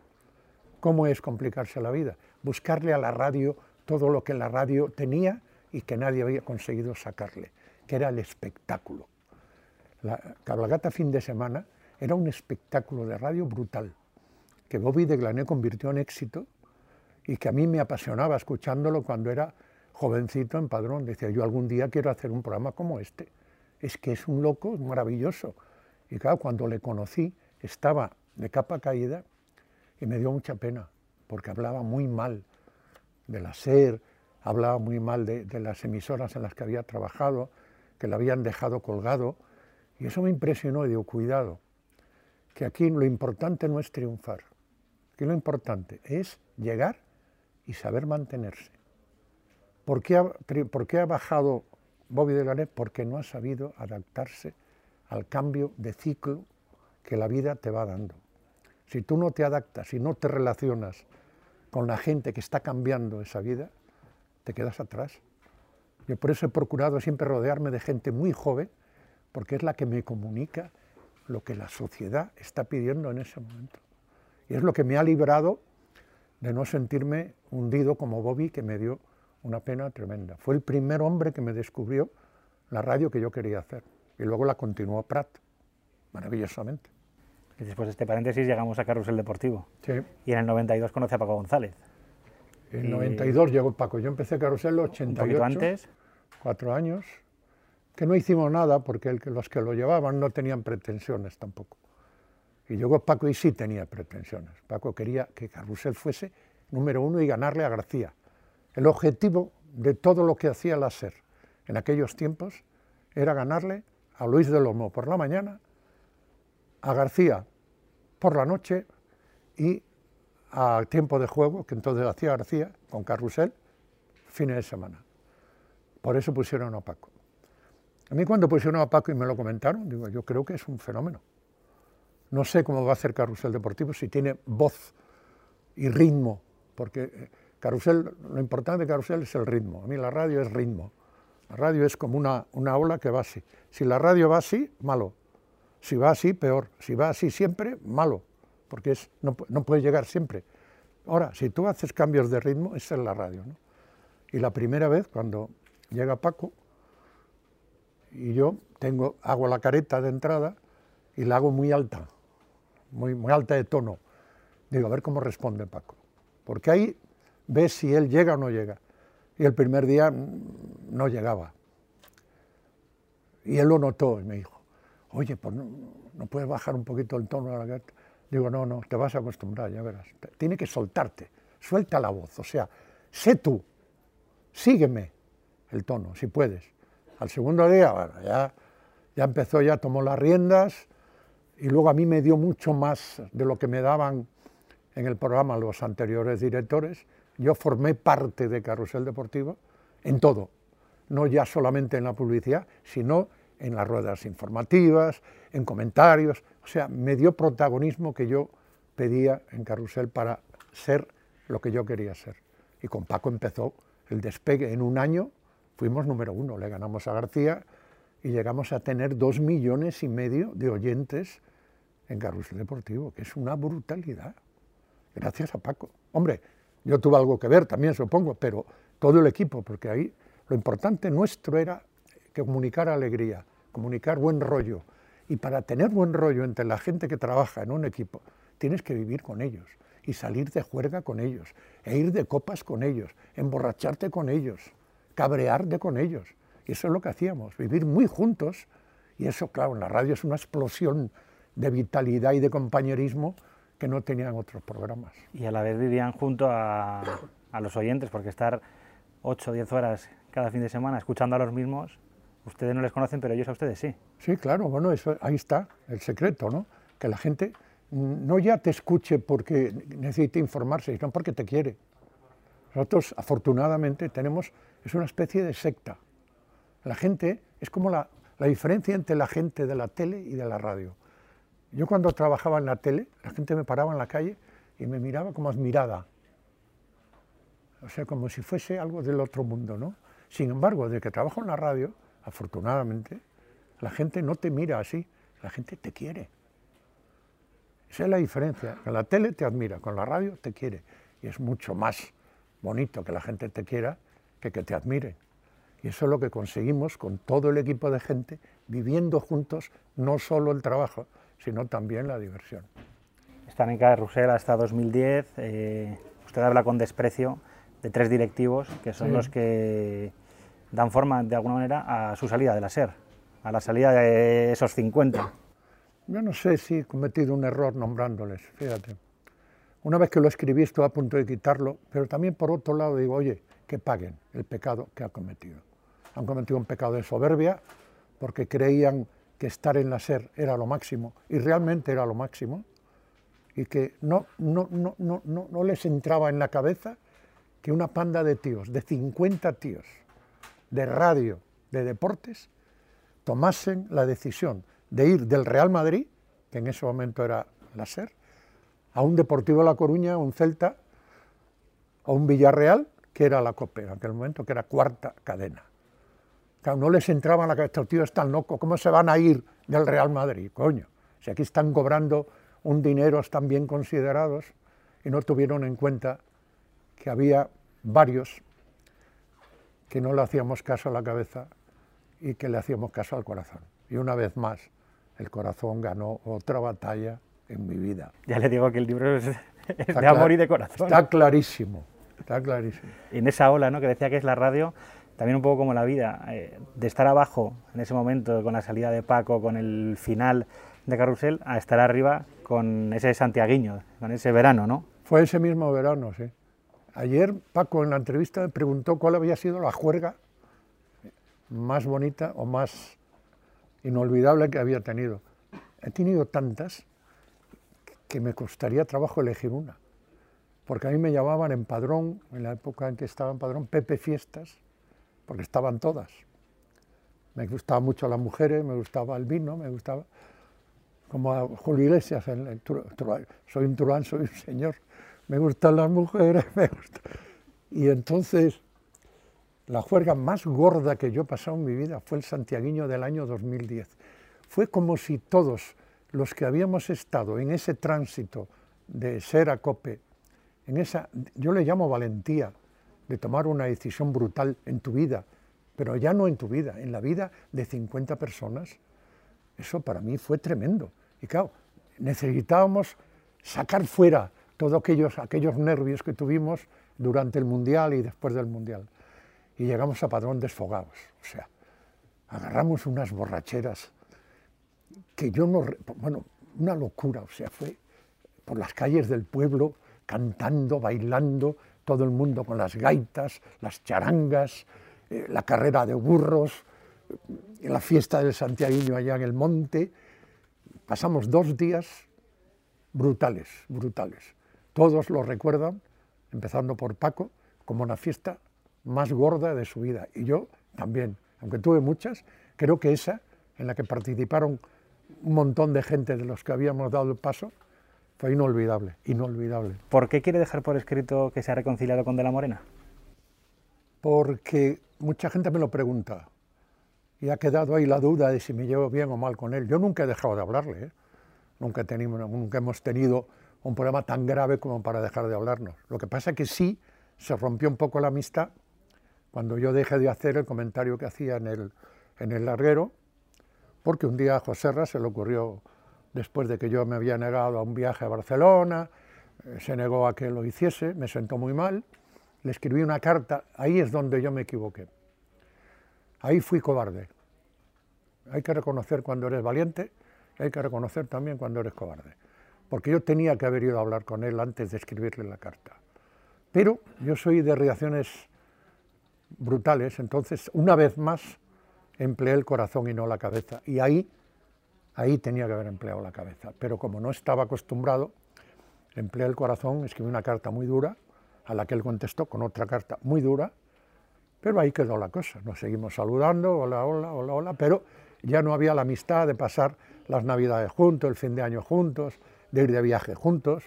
¿Cómo es complicarse la vida? Buscarle a la radio todo lo que la radio tenía y que nadie había conseguido sacarle, que era el espectáculo. La cabalgata fin de semana era un espectáculo de radio brutal, que Bobby de Glané convirtió en éxito y que a mí me apasionaba escuchándolo cuando era jovencito en Padrón. Decía, yo algún día quiero hacer un programa como este. Es que es un loco maravilloso. Y claro, cuando le conocí, estaba de capa caída y me dio mucha pena, porque hablaba muy mal de la SER, hablaba muy mal de, las emisoras en las que había trabajado, que le habían dejado colgado, y eso me impresionó y digo, cuidado, que aquí lo importante no es triunfar, que lo importante es llegar y saber mantenerse. ¿Por qué ha, ha bajado Bobby? Porque no ha sabido adaptarse al cambio de ciclo que la vida te va dando. Si tú no te adaptas y no te relacionas con la gente que está cambiando esa vida, te quedas atrás. Yo por eso he procurado siempre rodearme de gente muy joven, porque es la que me comunica lo que la sociedad está pidiendo en ese momento. Y es lo que me ha librado de no sentirme hundido como Bobby, que me dio una pena tremenda. Fue el primer hombre que me descubrió la radio que yo quería hacer. Y luego la continuó Prat, maravillosamente. Y después de este paréntesis llegamos a Carrusel Deportivo. Sí. Y en el 92 conoce a Paco González. En el 92 llegó Paco. Yo empecé Carrusel en el 88. ¿Un antes? Cuatro años que no hicimos nada porque los que lo llevaban no tenían pretensiones tampoco. Y llegó Paco y sí tenía pretensiones. Paco quería que Carrusel fuese número uno y ganarle a García. El objetivo de todo lo que hacía la SER en aquellos tiempos era ganarle a Luis de Lomo por la mañana, a García por la noche y a tiempo de juego, que entonces hacía García con Carrusel, fines de semana. Por eso pusieron a Paco. A mí cuando pusieron a Paco y me lo comentaron, digo, yo creo que es un fenómeno. No sé cómo va a hacer Carrusel Deportivo, si tiene voz y ritmo, porque eh, Carrusel, lo importante de Carrusel es el ritmo. A mí la radio es ritmo. La radio es como una, una ola que va así. Si la radio va así, malo. Si va así, peor. Si va así siempre, malo, porque es, no, no puede llegar siempre. Ahora, si tú haces cambios de ritmo, es la radio. ¿no? Y la primera vez, cuando llega Paco, y yo tengo, hago la careta de entrada y la hago muy alta, muy, muy alta de tono. Digo, a ver cómo responde Paco. Porque ahí ves si él llega o no llega. Y el primer día no llegaba. Y él lo notó y me dijo, oye, pues no, puedes bajar un poquito el tono a la. Digo, no, no, te vas a acostumbrar, ya verás. Tiene que soltarte, suelta la voz, o sea, sé tú, sígueme el tono, si puedes. Al segundo día, bueno, ya, ya empezó, ya tomó las riendas y luego a mí me dio mucho más de lo que me daban en el programa los anteriores directores. Yo formé parte de Carrusel Deportivo en todo, no ya solamente en la publicidad, sino en las ruedas informativas, en comentarios, o sea, me dio protagonismo que yo pedía en Carrusel para ser lo que yo quería ser. Y con Paco empezó el despegue en un año fuimos número uno, le ganamos a García y llegamos a tener dos millones y medio de oyentes en Carrusel Deportivo, que es una brutalidad, gracias a Paco. Hombre, yo tuve algo que ver también, supongo, pero todo el equipo, porque ahí lo importante nuestro era comunicar alegría, comunicar buen rollo. Y para tener buen rollo entre la gente que trabaja en un equipo, tienes que vivir con ellos y salir de juerga con ellos, e ir de copas con ellos, emborracharte con ellos, cabrearte con ellos. Y eso es lo que hacíamos, vivir muy juntos. Y eso, claro, en la radio es una explosión de vitalidad y de compañerismo que no tenían otros programas. Y a la vez vivían junto a, los oyentes, porque estar 8 o 10 horas cada fin de semana escuchando a los mismos, ustedes no les conocen, pero ellos a ustedes sí. Sí, claro, bueno, eso, ahí está el secreto, ¿no? Que la gente no ya te escuche porque necesite informarse, sino porque te quiere. Nosotros, afortunadamente, tenemos, es una especie de secta. La gente es como la, diferencia entre la gente de la tele y de la radio. Yo cuando trabajaba en la tele, la gente me paraba en la calle y me miraba como admirada. O sea, como si fuese algo del otro mundo, ¿no? Sin embargo, desde que trabajo en la radio, afortunadamente, la gente no te mira así, la gente te quiere. Esa es la diferencia. Con la tele te admira, con la radio te quiere. Y es mucho más bonito que la gente te quiera que que te admire. Y eso es lo que conseguimos con todo el equipo de gente, viviendo juntos no solo el trabajo, sino también la diversión. Están en Carrusel hasta 2010. Eh, usted habla con desprecio de tres directivos que son los que dan forma, de alguna manera, a su salida de la SER, a la salida de esos 50. Yo no sé si he cometido un error nombrándoles, fíjate. Una vez que lo escribí estuve a punto de quitarlo, pero también por otro lado digo, oye, que paguen el pecado que ha cometido han cometido un pecado de soberbia porque creían que estar en la SER era lo máximo, y realmente era lo máximo, y que no, no, no, no, no les entraba en la cabeza que una panda de tíos, de 50 tíos, de radio, de deportes, tomasen la decisión de ir del Real Madrid, que en ese momento era la SER, a un Deportivo de La Coruña, a un Celta, a un Villarreal, que era la COPE en aquel momento, que era cuarta cadena no les entraba en la cabeza, estos tíos están locos, ¿cómo se van a ir del Real Madrid? Coño, si aquí están cobrando un dinero tan bien considerados y no tuvieron en cuenta que había varios que no le hacíamos caso a la cabeza y que le hacíamos caso al corazón. Y una vez más, el corazón ganó otra batalla en mi vida. Ya le digo que el libro es, de amor y de corazón. Está clarísimo, está clarísimo. Y en esa ola ¿no? que decía que es la radio, también un poco como la vida, eh, de estar abajo en ese momento con la salida de Paco, con el final de Carrusel, a estar arriba con ese santiaguiño, con ese verano, ¿no? Fue ese mismo verano, sí. Ayer Paco en la entrevista me preguntó cuál había sido la juerga más bonita o más inolvidable que había tenido. He tenido tantas que me costaría trabajo elegir una, porque a mí me llamaban en padrón, en la época en que estaba en padrón, Pepe Fiestas, porque estaban todas. Me gustaban mucho las mujeres, me gustaba el vino, me gustaba, como a Julio Iglesias, soy un turán, soy un señor, me gustan las mujeres, me gusta. Y entonces, la juerga más gorda que yo he pasado en mi vida fue el santiaguiño del año 2010. Fue como si todos los que habíamos estado en ese tránsito de ser a cope, en esa, yo le llamo valentía, de tomar una decisión brutal en tu vida, pero ya no en tu vida, en la vida de 50 personas, eso para mí fue tremendo. Y claro, necesitábamos sacar fuera todos aquellos, aquellos nervios que tuvimos durante el Mundial y después del Mundial. Y llegamos a Padrón desfogados, o sea, agarramos unas borracheras que yo no, bueno, una locura, o sea, fue por las calles del pueblo, cantando, bailando, todo el mundo con las gaitas, las charangas, eh, la carrera de burros, eh, la fiesta del Santiaguiño allá en el monte. Pasamos dos días brutales, brutales. Todos lo recuerdan, empezando por Paco, como una fiesta más gorda de su vida. Y yo también, aunque tuve muchas, creo que esa, en la que participaron un montón de gente de los que habíamos dado el paso, fue inolvidable, inolvidable. ¿Por qué quiere dejar por escrito que se ha reconciliado con De la Morena? Porque mucha gente me lo pregunta y ha quedado ahí la duda de si me llevo bien o mal con él. Yo nunca he dejado de hablarle, ¿eh? nunca, nunca hemos tenido un problema tan grave como para dejar de hablarnos. Lo que pasa es que sí se rompió un poco la amistad cuando yo dejé de hacer el comentario que hacía en el, en el larguero, porque un día a José Ra se le ocurrió, después de que yo me había negado a un viaje a Barcelona, eh, se negó a que lo hiciese, me sentó muy mal, le escribí una carta, ahí es donde yo me equivoqué. Ahí fui cobarde. Hay que reconocer cuando eres valiente hay que reconocer también cuando eres cobarde. Porque yo tenía que haber ido a hablar con él antes de escribirle la carta. Pero yo soy de reacciones brutales, entonces una vez más empleé el corazón y no la cabeza. Y ahí, ahí tenía que haber empleado la cabeza. Pero como no estaba acostumbrado, empleé el corazón, escribí una carta muy dura, a la que él contestó con otra carta muy dura, pero ahí quedó la cosa. Nos seguimos saludando, hola, hola, hola, hola, pero ya no había la amistad de pasar las navidades juntos, el fin de año juntos, de ir de viaje juntos,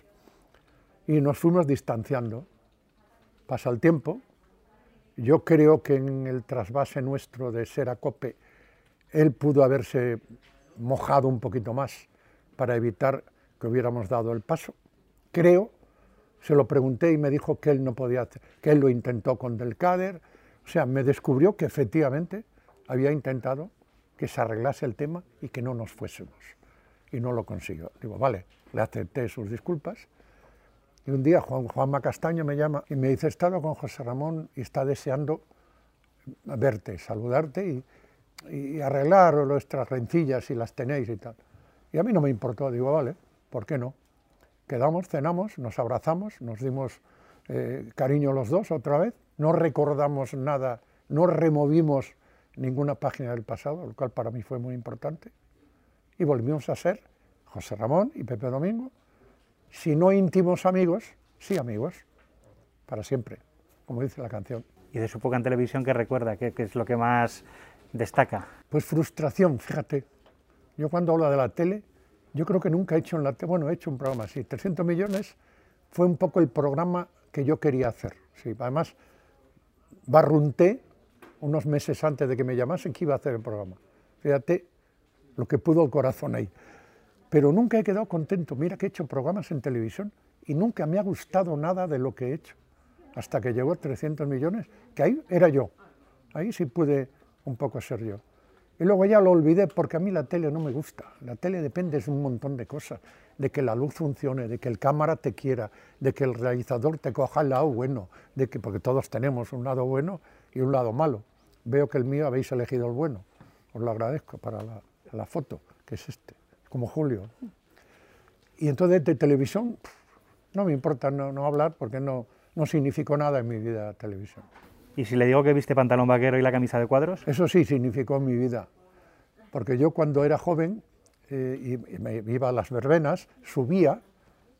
y nos fuimos distanciando. Pasa el tiempo, yo creo que en el trasvase nuestro de ser Cope, él pudo haberse mojado un poquito más para evitar que hubiéramos dado el paso. Creo, se lo pregunté y me dijo que él no podía hacer, que él lo intentó con Delcader, o sea, me descubrió que efectivamente había intentado que se arreglase el tema y que no nos fuésemos. Y no lo consiguió. Digo, vale, le acepté sus disculpas. Y un día Juan, Juanma Castaño me llama y me dice, he estado con José Ramón y está deseando verte, saludarte y, y arreglar nuestras rencillas si las tenéis y tal. Y a mí no me importó, digo, vale, ¿por qué no? Quedamos, cenamos, nos abrazamos, nos dimos eh, cariño los dos otra vez no recordamos nada, no removimos ninguna página del pasado, lo cual para mí fue muy importante, y volvimos a ser José Ramón y Pepe Domingo, si no íntimos amigos, sí amigos, para siempre, como dice la canción. ¿Y de su época en televisión qué recuerda? ¿Qué, es lo que más destaca? Pues frustración, fíjate. Yo cuando hablo de la tele, yo creo que nunca he hecho en la tele, bueno, he hecho un programa así, 300 millones fue un poco el programa que yo quería hacer. Sí, además, barrunté unos meses antes de que me llamasen que iba a hacer el programa. Fíjate lo que pudo el corazón ahí. Pero nunca he quedado contento. Mira que he hecho programas en televisión y nunca me ha gustado nada de lo que he hecho. Hasta que llegó 300 millones, que ahí era yo. Ahí sí pude un poco ser yo. Y luego ya lo olvidé porque a mí la tele no me gusta. La tele depende de un montón de cosas de que la luz funcione, de que el cámara te quiera, de que el realizador te coja el lado bueno, de que, porque todos tenemos un lado bueno y un lado malo. Veo que el mío habéis elegido el bueno, os lo agradezco para la, foto, que es este, como Julio. Y entonces de televisión, no me importa no, hablar porque no, no significó nada en mi vida televisión. ¿Y si le digo que viste pantalón vaquero y la camisa de cuadros? Eso sí significó mi vida, porque yo cuando era joven eh, y, me iba a las verbenas, subía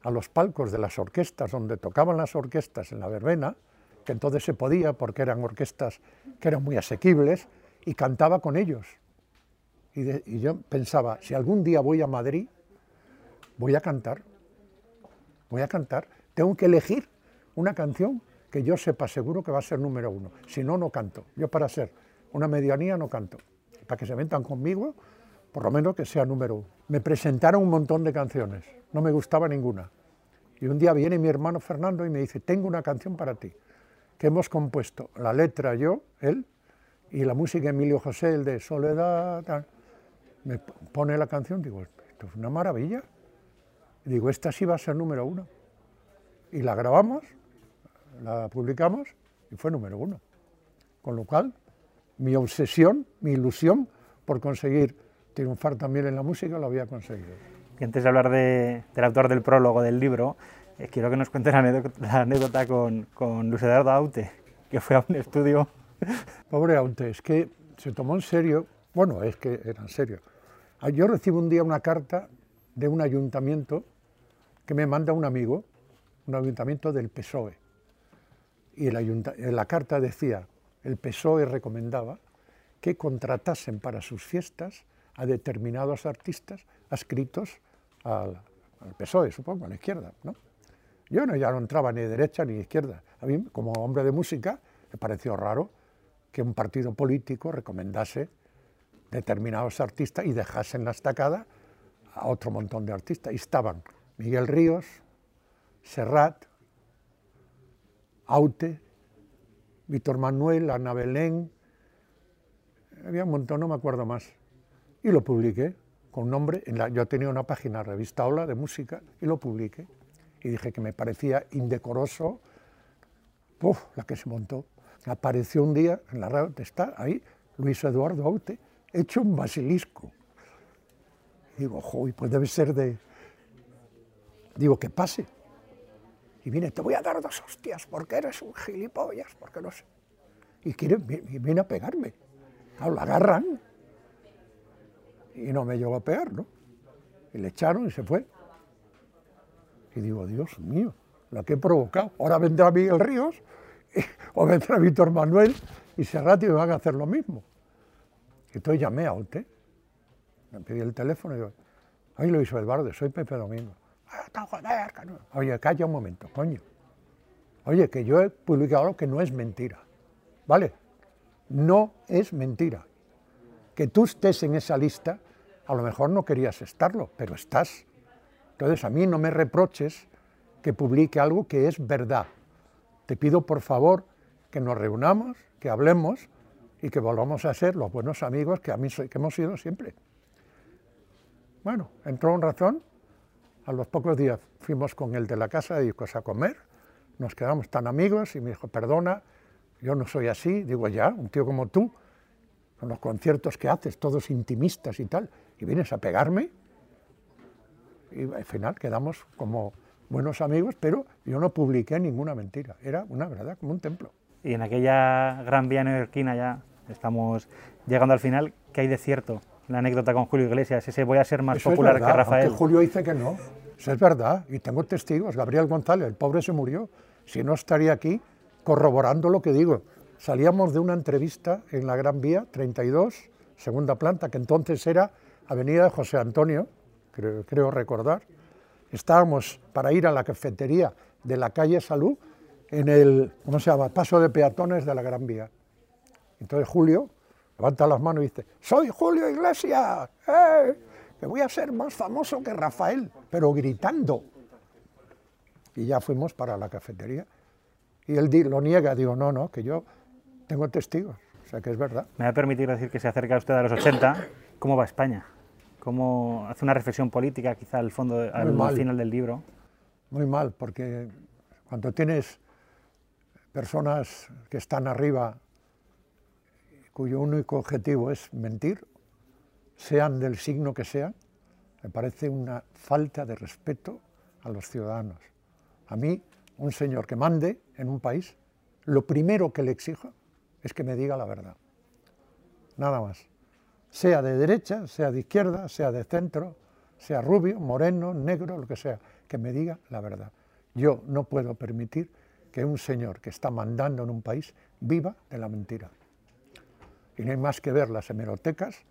a los palcos de las orquestas donde tocaban las orquestas en la verbena, que entonces se podía porque eran orquestas que eran muy asequibles, y cantaba con ellos. Y, yo pensaba, si algún día voy a Madrid, voy a cantar, voy a cantar, tengo que elegir una canción que yo sepa seguro que va a ser número uno, si no, no canto. Yo para ser una medianía no canto. Para que se metan conmigo, por lo menos que sea número uno. Me presentaron un montón de canciones, no me gustaba ninguna. Y un día viene mi hermano Fernando y me dice, tengo una canción para ti, que hemos compuesto, la letra yo, él, y la música Emilio José, el de Soledad, me pone la canción, digo, esto es una maravilla. digo, esta sí va a ser número uno. Y la grabamos, la publicamos y fue número uno. Con lo cual, mi obsesión, mi ilusión por conseguir triunfar también en la música lo había conseguido. Y antes de hablar del autor del prólogo del libro, eh, quiero que nos cuentes la anécdota, con, con Luis Eduardo Aute, que fue a un estudio. Pobre Aute, es que se tomó en serio, bueno, es que era en serio. Ah, yo recibo un día una carta de un ayuntamiento que me manda un amigo, un ayuntamiento del PSOE. Y la carta decía, el PSOE recomendaba que contratasen para sus fiestas a determinados artistas adscritos al, al PSOE, supongo, a la izquierda. ¿no? Yo no, ya no entraba ni de derecha ni de izquierda. A mí, como hombre de música, me pareció raro que un partido político recomendase determinados artistas y dejase en la estacada a otro montón de artistas. Y estaban Miguel Ríos, Serrat, Aute, Víctor Manuel, Ana Belén, había un montón, no me acuerdo más. Y lo publiqué con nombre, yo tenía una página, revista Ola, de música, y lo publiqué. Y dije que me parecía indecoroso, ¡puf! la que se montó. Apareció un día en la radio, está ahí, Luis Eduardo Aute, hecho un basilisco. digo, joder, pues debe ser de... Digo, que pase. Y viene, te voy a dar dos hostias porque eres un gilipollas, porque no sé. Y, quiere, viene a pegarme. Claro, lo agarran y no me llegó a pegar, ¿no? Y le echaron y se fue. Y digo, Dios mío, lo que he provocado. Ahora vendrá Miguel Ríos o vendrá Víctor Manuel y Serrat y van a hacer lo mismo. Entonces llamé a usted, me pedí el teléfono y digo, ay Luis Eduardo, soy Pepe Domingo. Oye, calla un momento, coño. Oye, que yo he publicado algo que no es mentira. ¿Vale? No es mentira. Que tú estés en esa lista, a lo mejor no querías estarlo, pero estás. Entonces a mí no me reproches que publique algo que es verdad. Te pido por favor que nos reunamos, que hablemos y que volvamos a ser los buenos amigos que, a mí, que hemos sido siempre. Bueno, entró en razón a los pocos días fuimos con el de la casa de discos a comer, nos quedamos tan amigos y me dijo, perdona, yo no soy así, digo ya, un tío como tú, con los conciertos que haces, todos intimistas y tal, y vienes a pegarme. Y al final quedamos como buenos amigos, pero yo no publiqué ninguna mentira, era una verdad, como un templo. Y en aquella gran vía neoyorquina ya estamos llegando al final, ¿qué hay de cierto la anécdota con Julio Iglesias, ese voy a ser más popular que Rafael. Julio dice que no, eso es verdad, y tengo testigos, Gabriel González, el pobre se murió, si no estaría aquí corroborando lo que digo. Salíamos de una entrevista en la Gran Vía 32, segunda planta, que entonces era Avenida José Antonio, creo, creo recordar. Estábamos para ir a la cafetería de la calle Salud en el, ¿cómo se llama?, paso de peatones de la Gran Vía. Entonces Julio levanta las manos y dice, soy Julio Iglesias, ¡eh! que voy a ser más famoso que Rafael, pero gritando. Y ya fuimos para la cafetería. Y él lo niega, digo, no, no, que yo tengo testigos, o sea que es verdad. Me va a permitir decir que se acerca usted a los 80, ¿cómo va España? ¿Cómo hace una reflexión política quizá al, fondo, al final del libro? Muy mal, porque cuando tienes personas que están arriba cuyo único objetivo es mentir, sean del signo que sean, me parece una falta de respeto a los ciudadanos. A mí, un señor que mande en un país, lo primero que le exijo es que me diga la verdad. Nada más. Sea de derecha, sea de izquierda, sea de centro, sea rubio, moreno, negro, lo que sea, que me diga la verdad. Yo no puedo permitir que un señor que está mandando en un país viva de la mentira y no hay más que ver las hemerotecas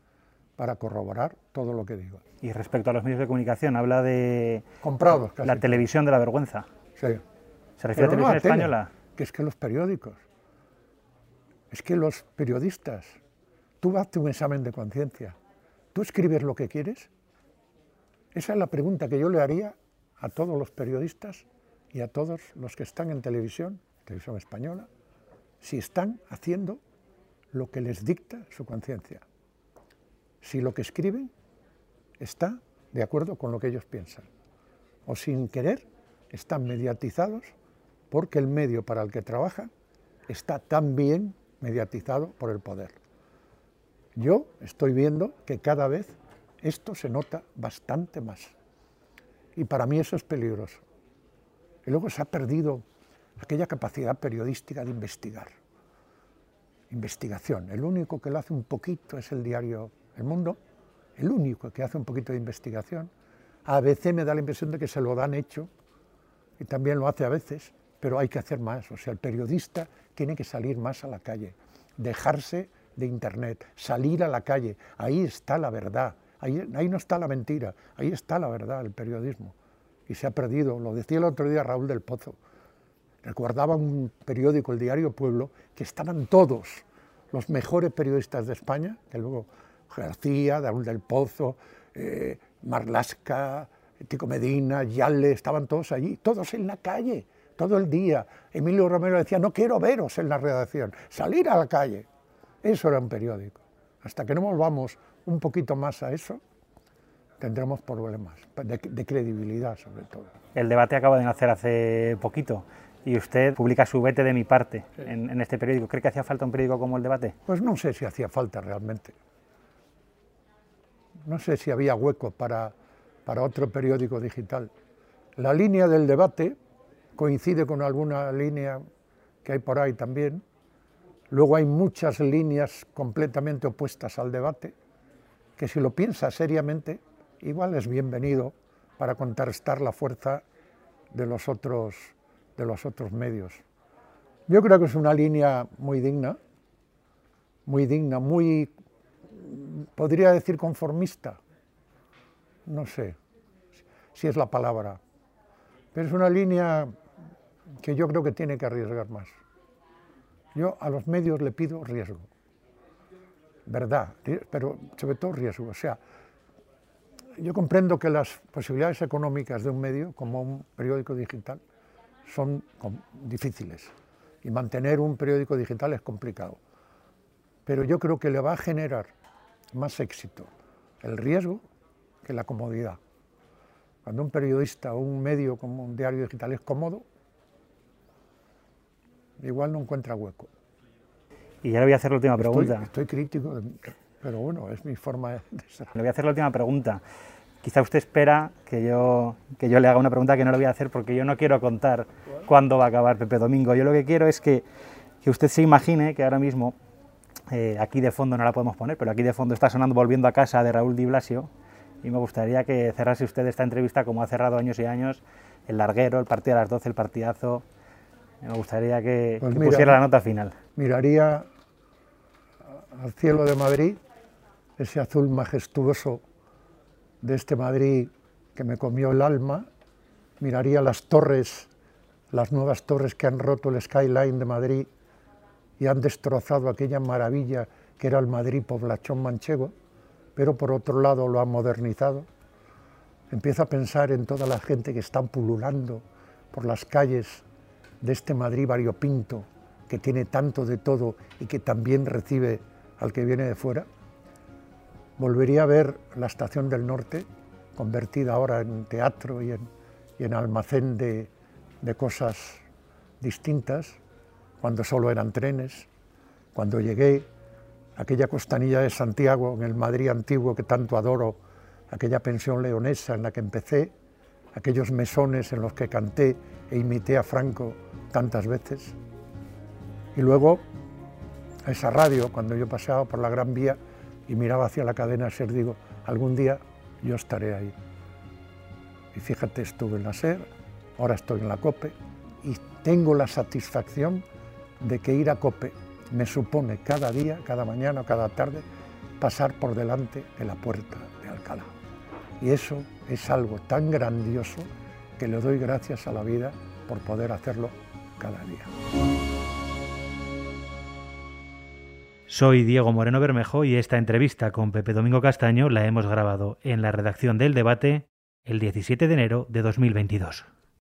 para corroborar todo lo que digo. Y respecto a los medios de comunicación, habla de comprados la televisión de la vergüenza. Sí. ¿Se refiere a la televisión española? que es que los periódicos, es que los periodistas, tú haces un examen de conciencia, tú escribes lo que quieres. Esa es la pregunta que yo le haría a todos los periodistas y a todos los que están en televisión, televisión española, si están haciendo lo que les dicta su conciencia. Si lo que escriben está de acuerdo con lo que ellos piensan. O sin querer están mediatizados porque el medio para el que trabajan está tan bien mediatizado por el poder. Yo estoy viendo que cada vez esto se nota bastante más. Y para mí eso es peligroso. Y luego se ha perdido aquella capacidad periodística de investigar investigación. El único que lo hace un poquito es el diario El Mundo, el único que hace un poquito de investigación. A veces me da la impresión de que se lo dan hecho, y también lo hace a veces, pero hay que hacer más. O sea, el periodista tiene que salir más a la calle, dejarse de Internet, salir a la calle. Ahí está la verdad, ahí, ahí no está la mentira, ahí está la verdad, el periodismo. Y se ha perdido, lo decía el otro día Raúl del Pozo, Recordaba un periódico, el diario Pueblo, que estaban todos los mejores periodistas de España, que luego García, Daúl del Pozo, eh, Marlasca, Tico Medina, Yale, estaban todos allí, todos en la calle, todo el día. Emilio Romero decía, no quiero veros en la redacción, salir a la calle. Eso era un periódico. Hasta que no volvamos un poquito más a eso, tendremos problemas de, credibilidad sobre todo. El debate acaba de nacer hace poquito y usted publica su vete de mi parte en, en, este periódico. ¿Cree que hacía falta un periódico como el debate? Pues no sé si hacía falta realmente. No sé si había hueco para, para otro periódico digital. La línea del debate coincide con alguna línea que hay por ahí también. Luego hay muchas líneas completamente opuestas al debate, que si lo piensa seriamente, igual es bienvenido para contrastar la fuerza de los otros, de los otros medios. Yo creo que es una línea muy digna, muy digna, muy, podría decir conformista, no sé si es la palabra, pero es una línea que yo creo que tiene que arriesgar más. Yo a los medios le pido riesgo, verdad, pero sobre todo riesgo. O sea, yo comprendo que las posibilidades económicas de un medio, como un periódico digital, son difíciles y mantener un periódico digital es complicado. Pero yo creo que le va a generar más éxito el riesgo que la comodidad. Cuando un periodista o un medio como un diario digital es cómodo, igual no encuentra hueco. Y ya le voy a hacer la última pregunta. Estoy, crítico, pero bueno, es mi forma de ser. Le voy a hacer la última pregunta. Quizá usted espera que yo, que yo le haga una pregunta que no le voy a hacer porque yo no quiero contar cuándo va a acabar Pepe Domingo. Yo lo que quiero es que, que usted se imagine que ahora mismo, eh, aquí de fondo no la podemos poner, pero aquí de fondo está sonando Volviendo a casa de Raúl Di Blasio y me gustaría que cerrase usted esta entrevista como ha cerrado años y años el larguero, el partido a las 12, el partidazo. Me gustaría que, pues pusiera la nota final. Miraría al cielo de Madrid, ese azul majestuoso de este Madrid que me comió el alma, miraría las torres, las nuevas torres que han roto el skyline de Madrid y han destrozado aquella maravilla que era el Madrid poblachón manchego, pero por otro lado lo han modernizado. Empiezo a pensar en toda la gente que está pululando por las calles de este Madrid variopinto, que tiene tanto de todo y que también recibe al que viene de fuera. Volvería a ver la Estación del Norte, convertida ahora en teatro y en, almacén de, de cosas distintas, cuando solo eran trenes. Cuando llegué aquella costanilla de Santiago, en el Madrid antiguo que tanto adoro, aquella pensión leonesa en la que empecé, aquellos mesones en los que canté e imité a Franco tantas veces. Y luego esa radio, cuando yo paseaba por la Gran Vía y miraba hacia la cadena SER, digo, algún día yo estaré ahí. Y fíjate, estuve en la SER, ahora estoy en la COPE y tengo la satisfacción de que ir a COPE me supone cada día, cada mañana, cada tarde, pasar por delante de la puerta de Alcalá. Y eso es algo tan grandioso que le doy gracias a la vida por poder hacerlo cada día. Soy Diego Moreno Bermejo y esta entrevista con Pepe Domingo Castaño la hemos grabado en la redacción del debate el 17 de enero de 2022.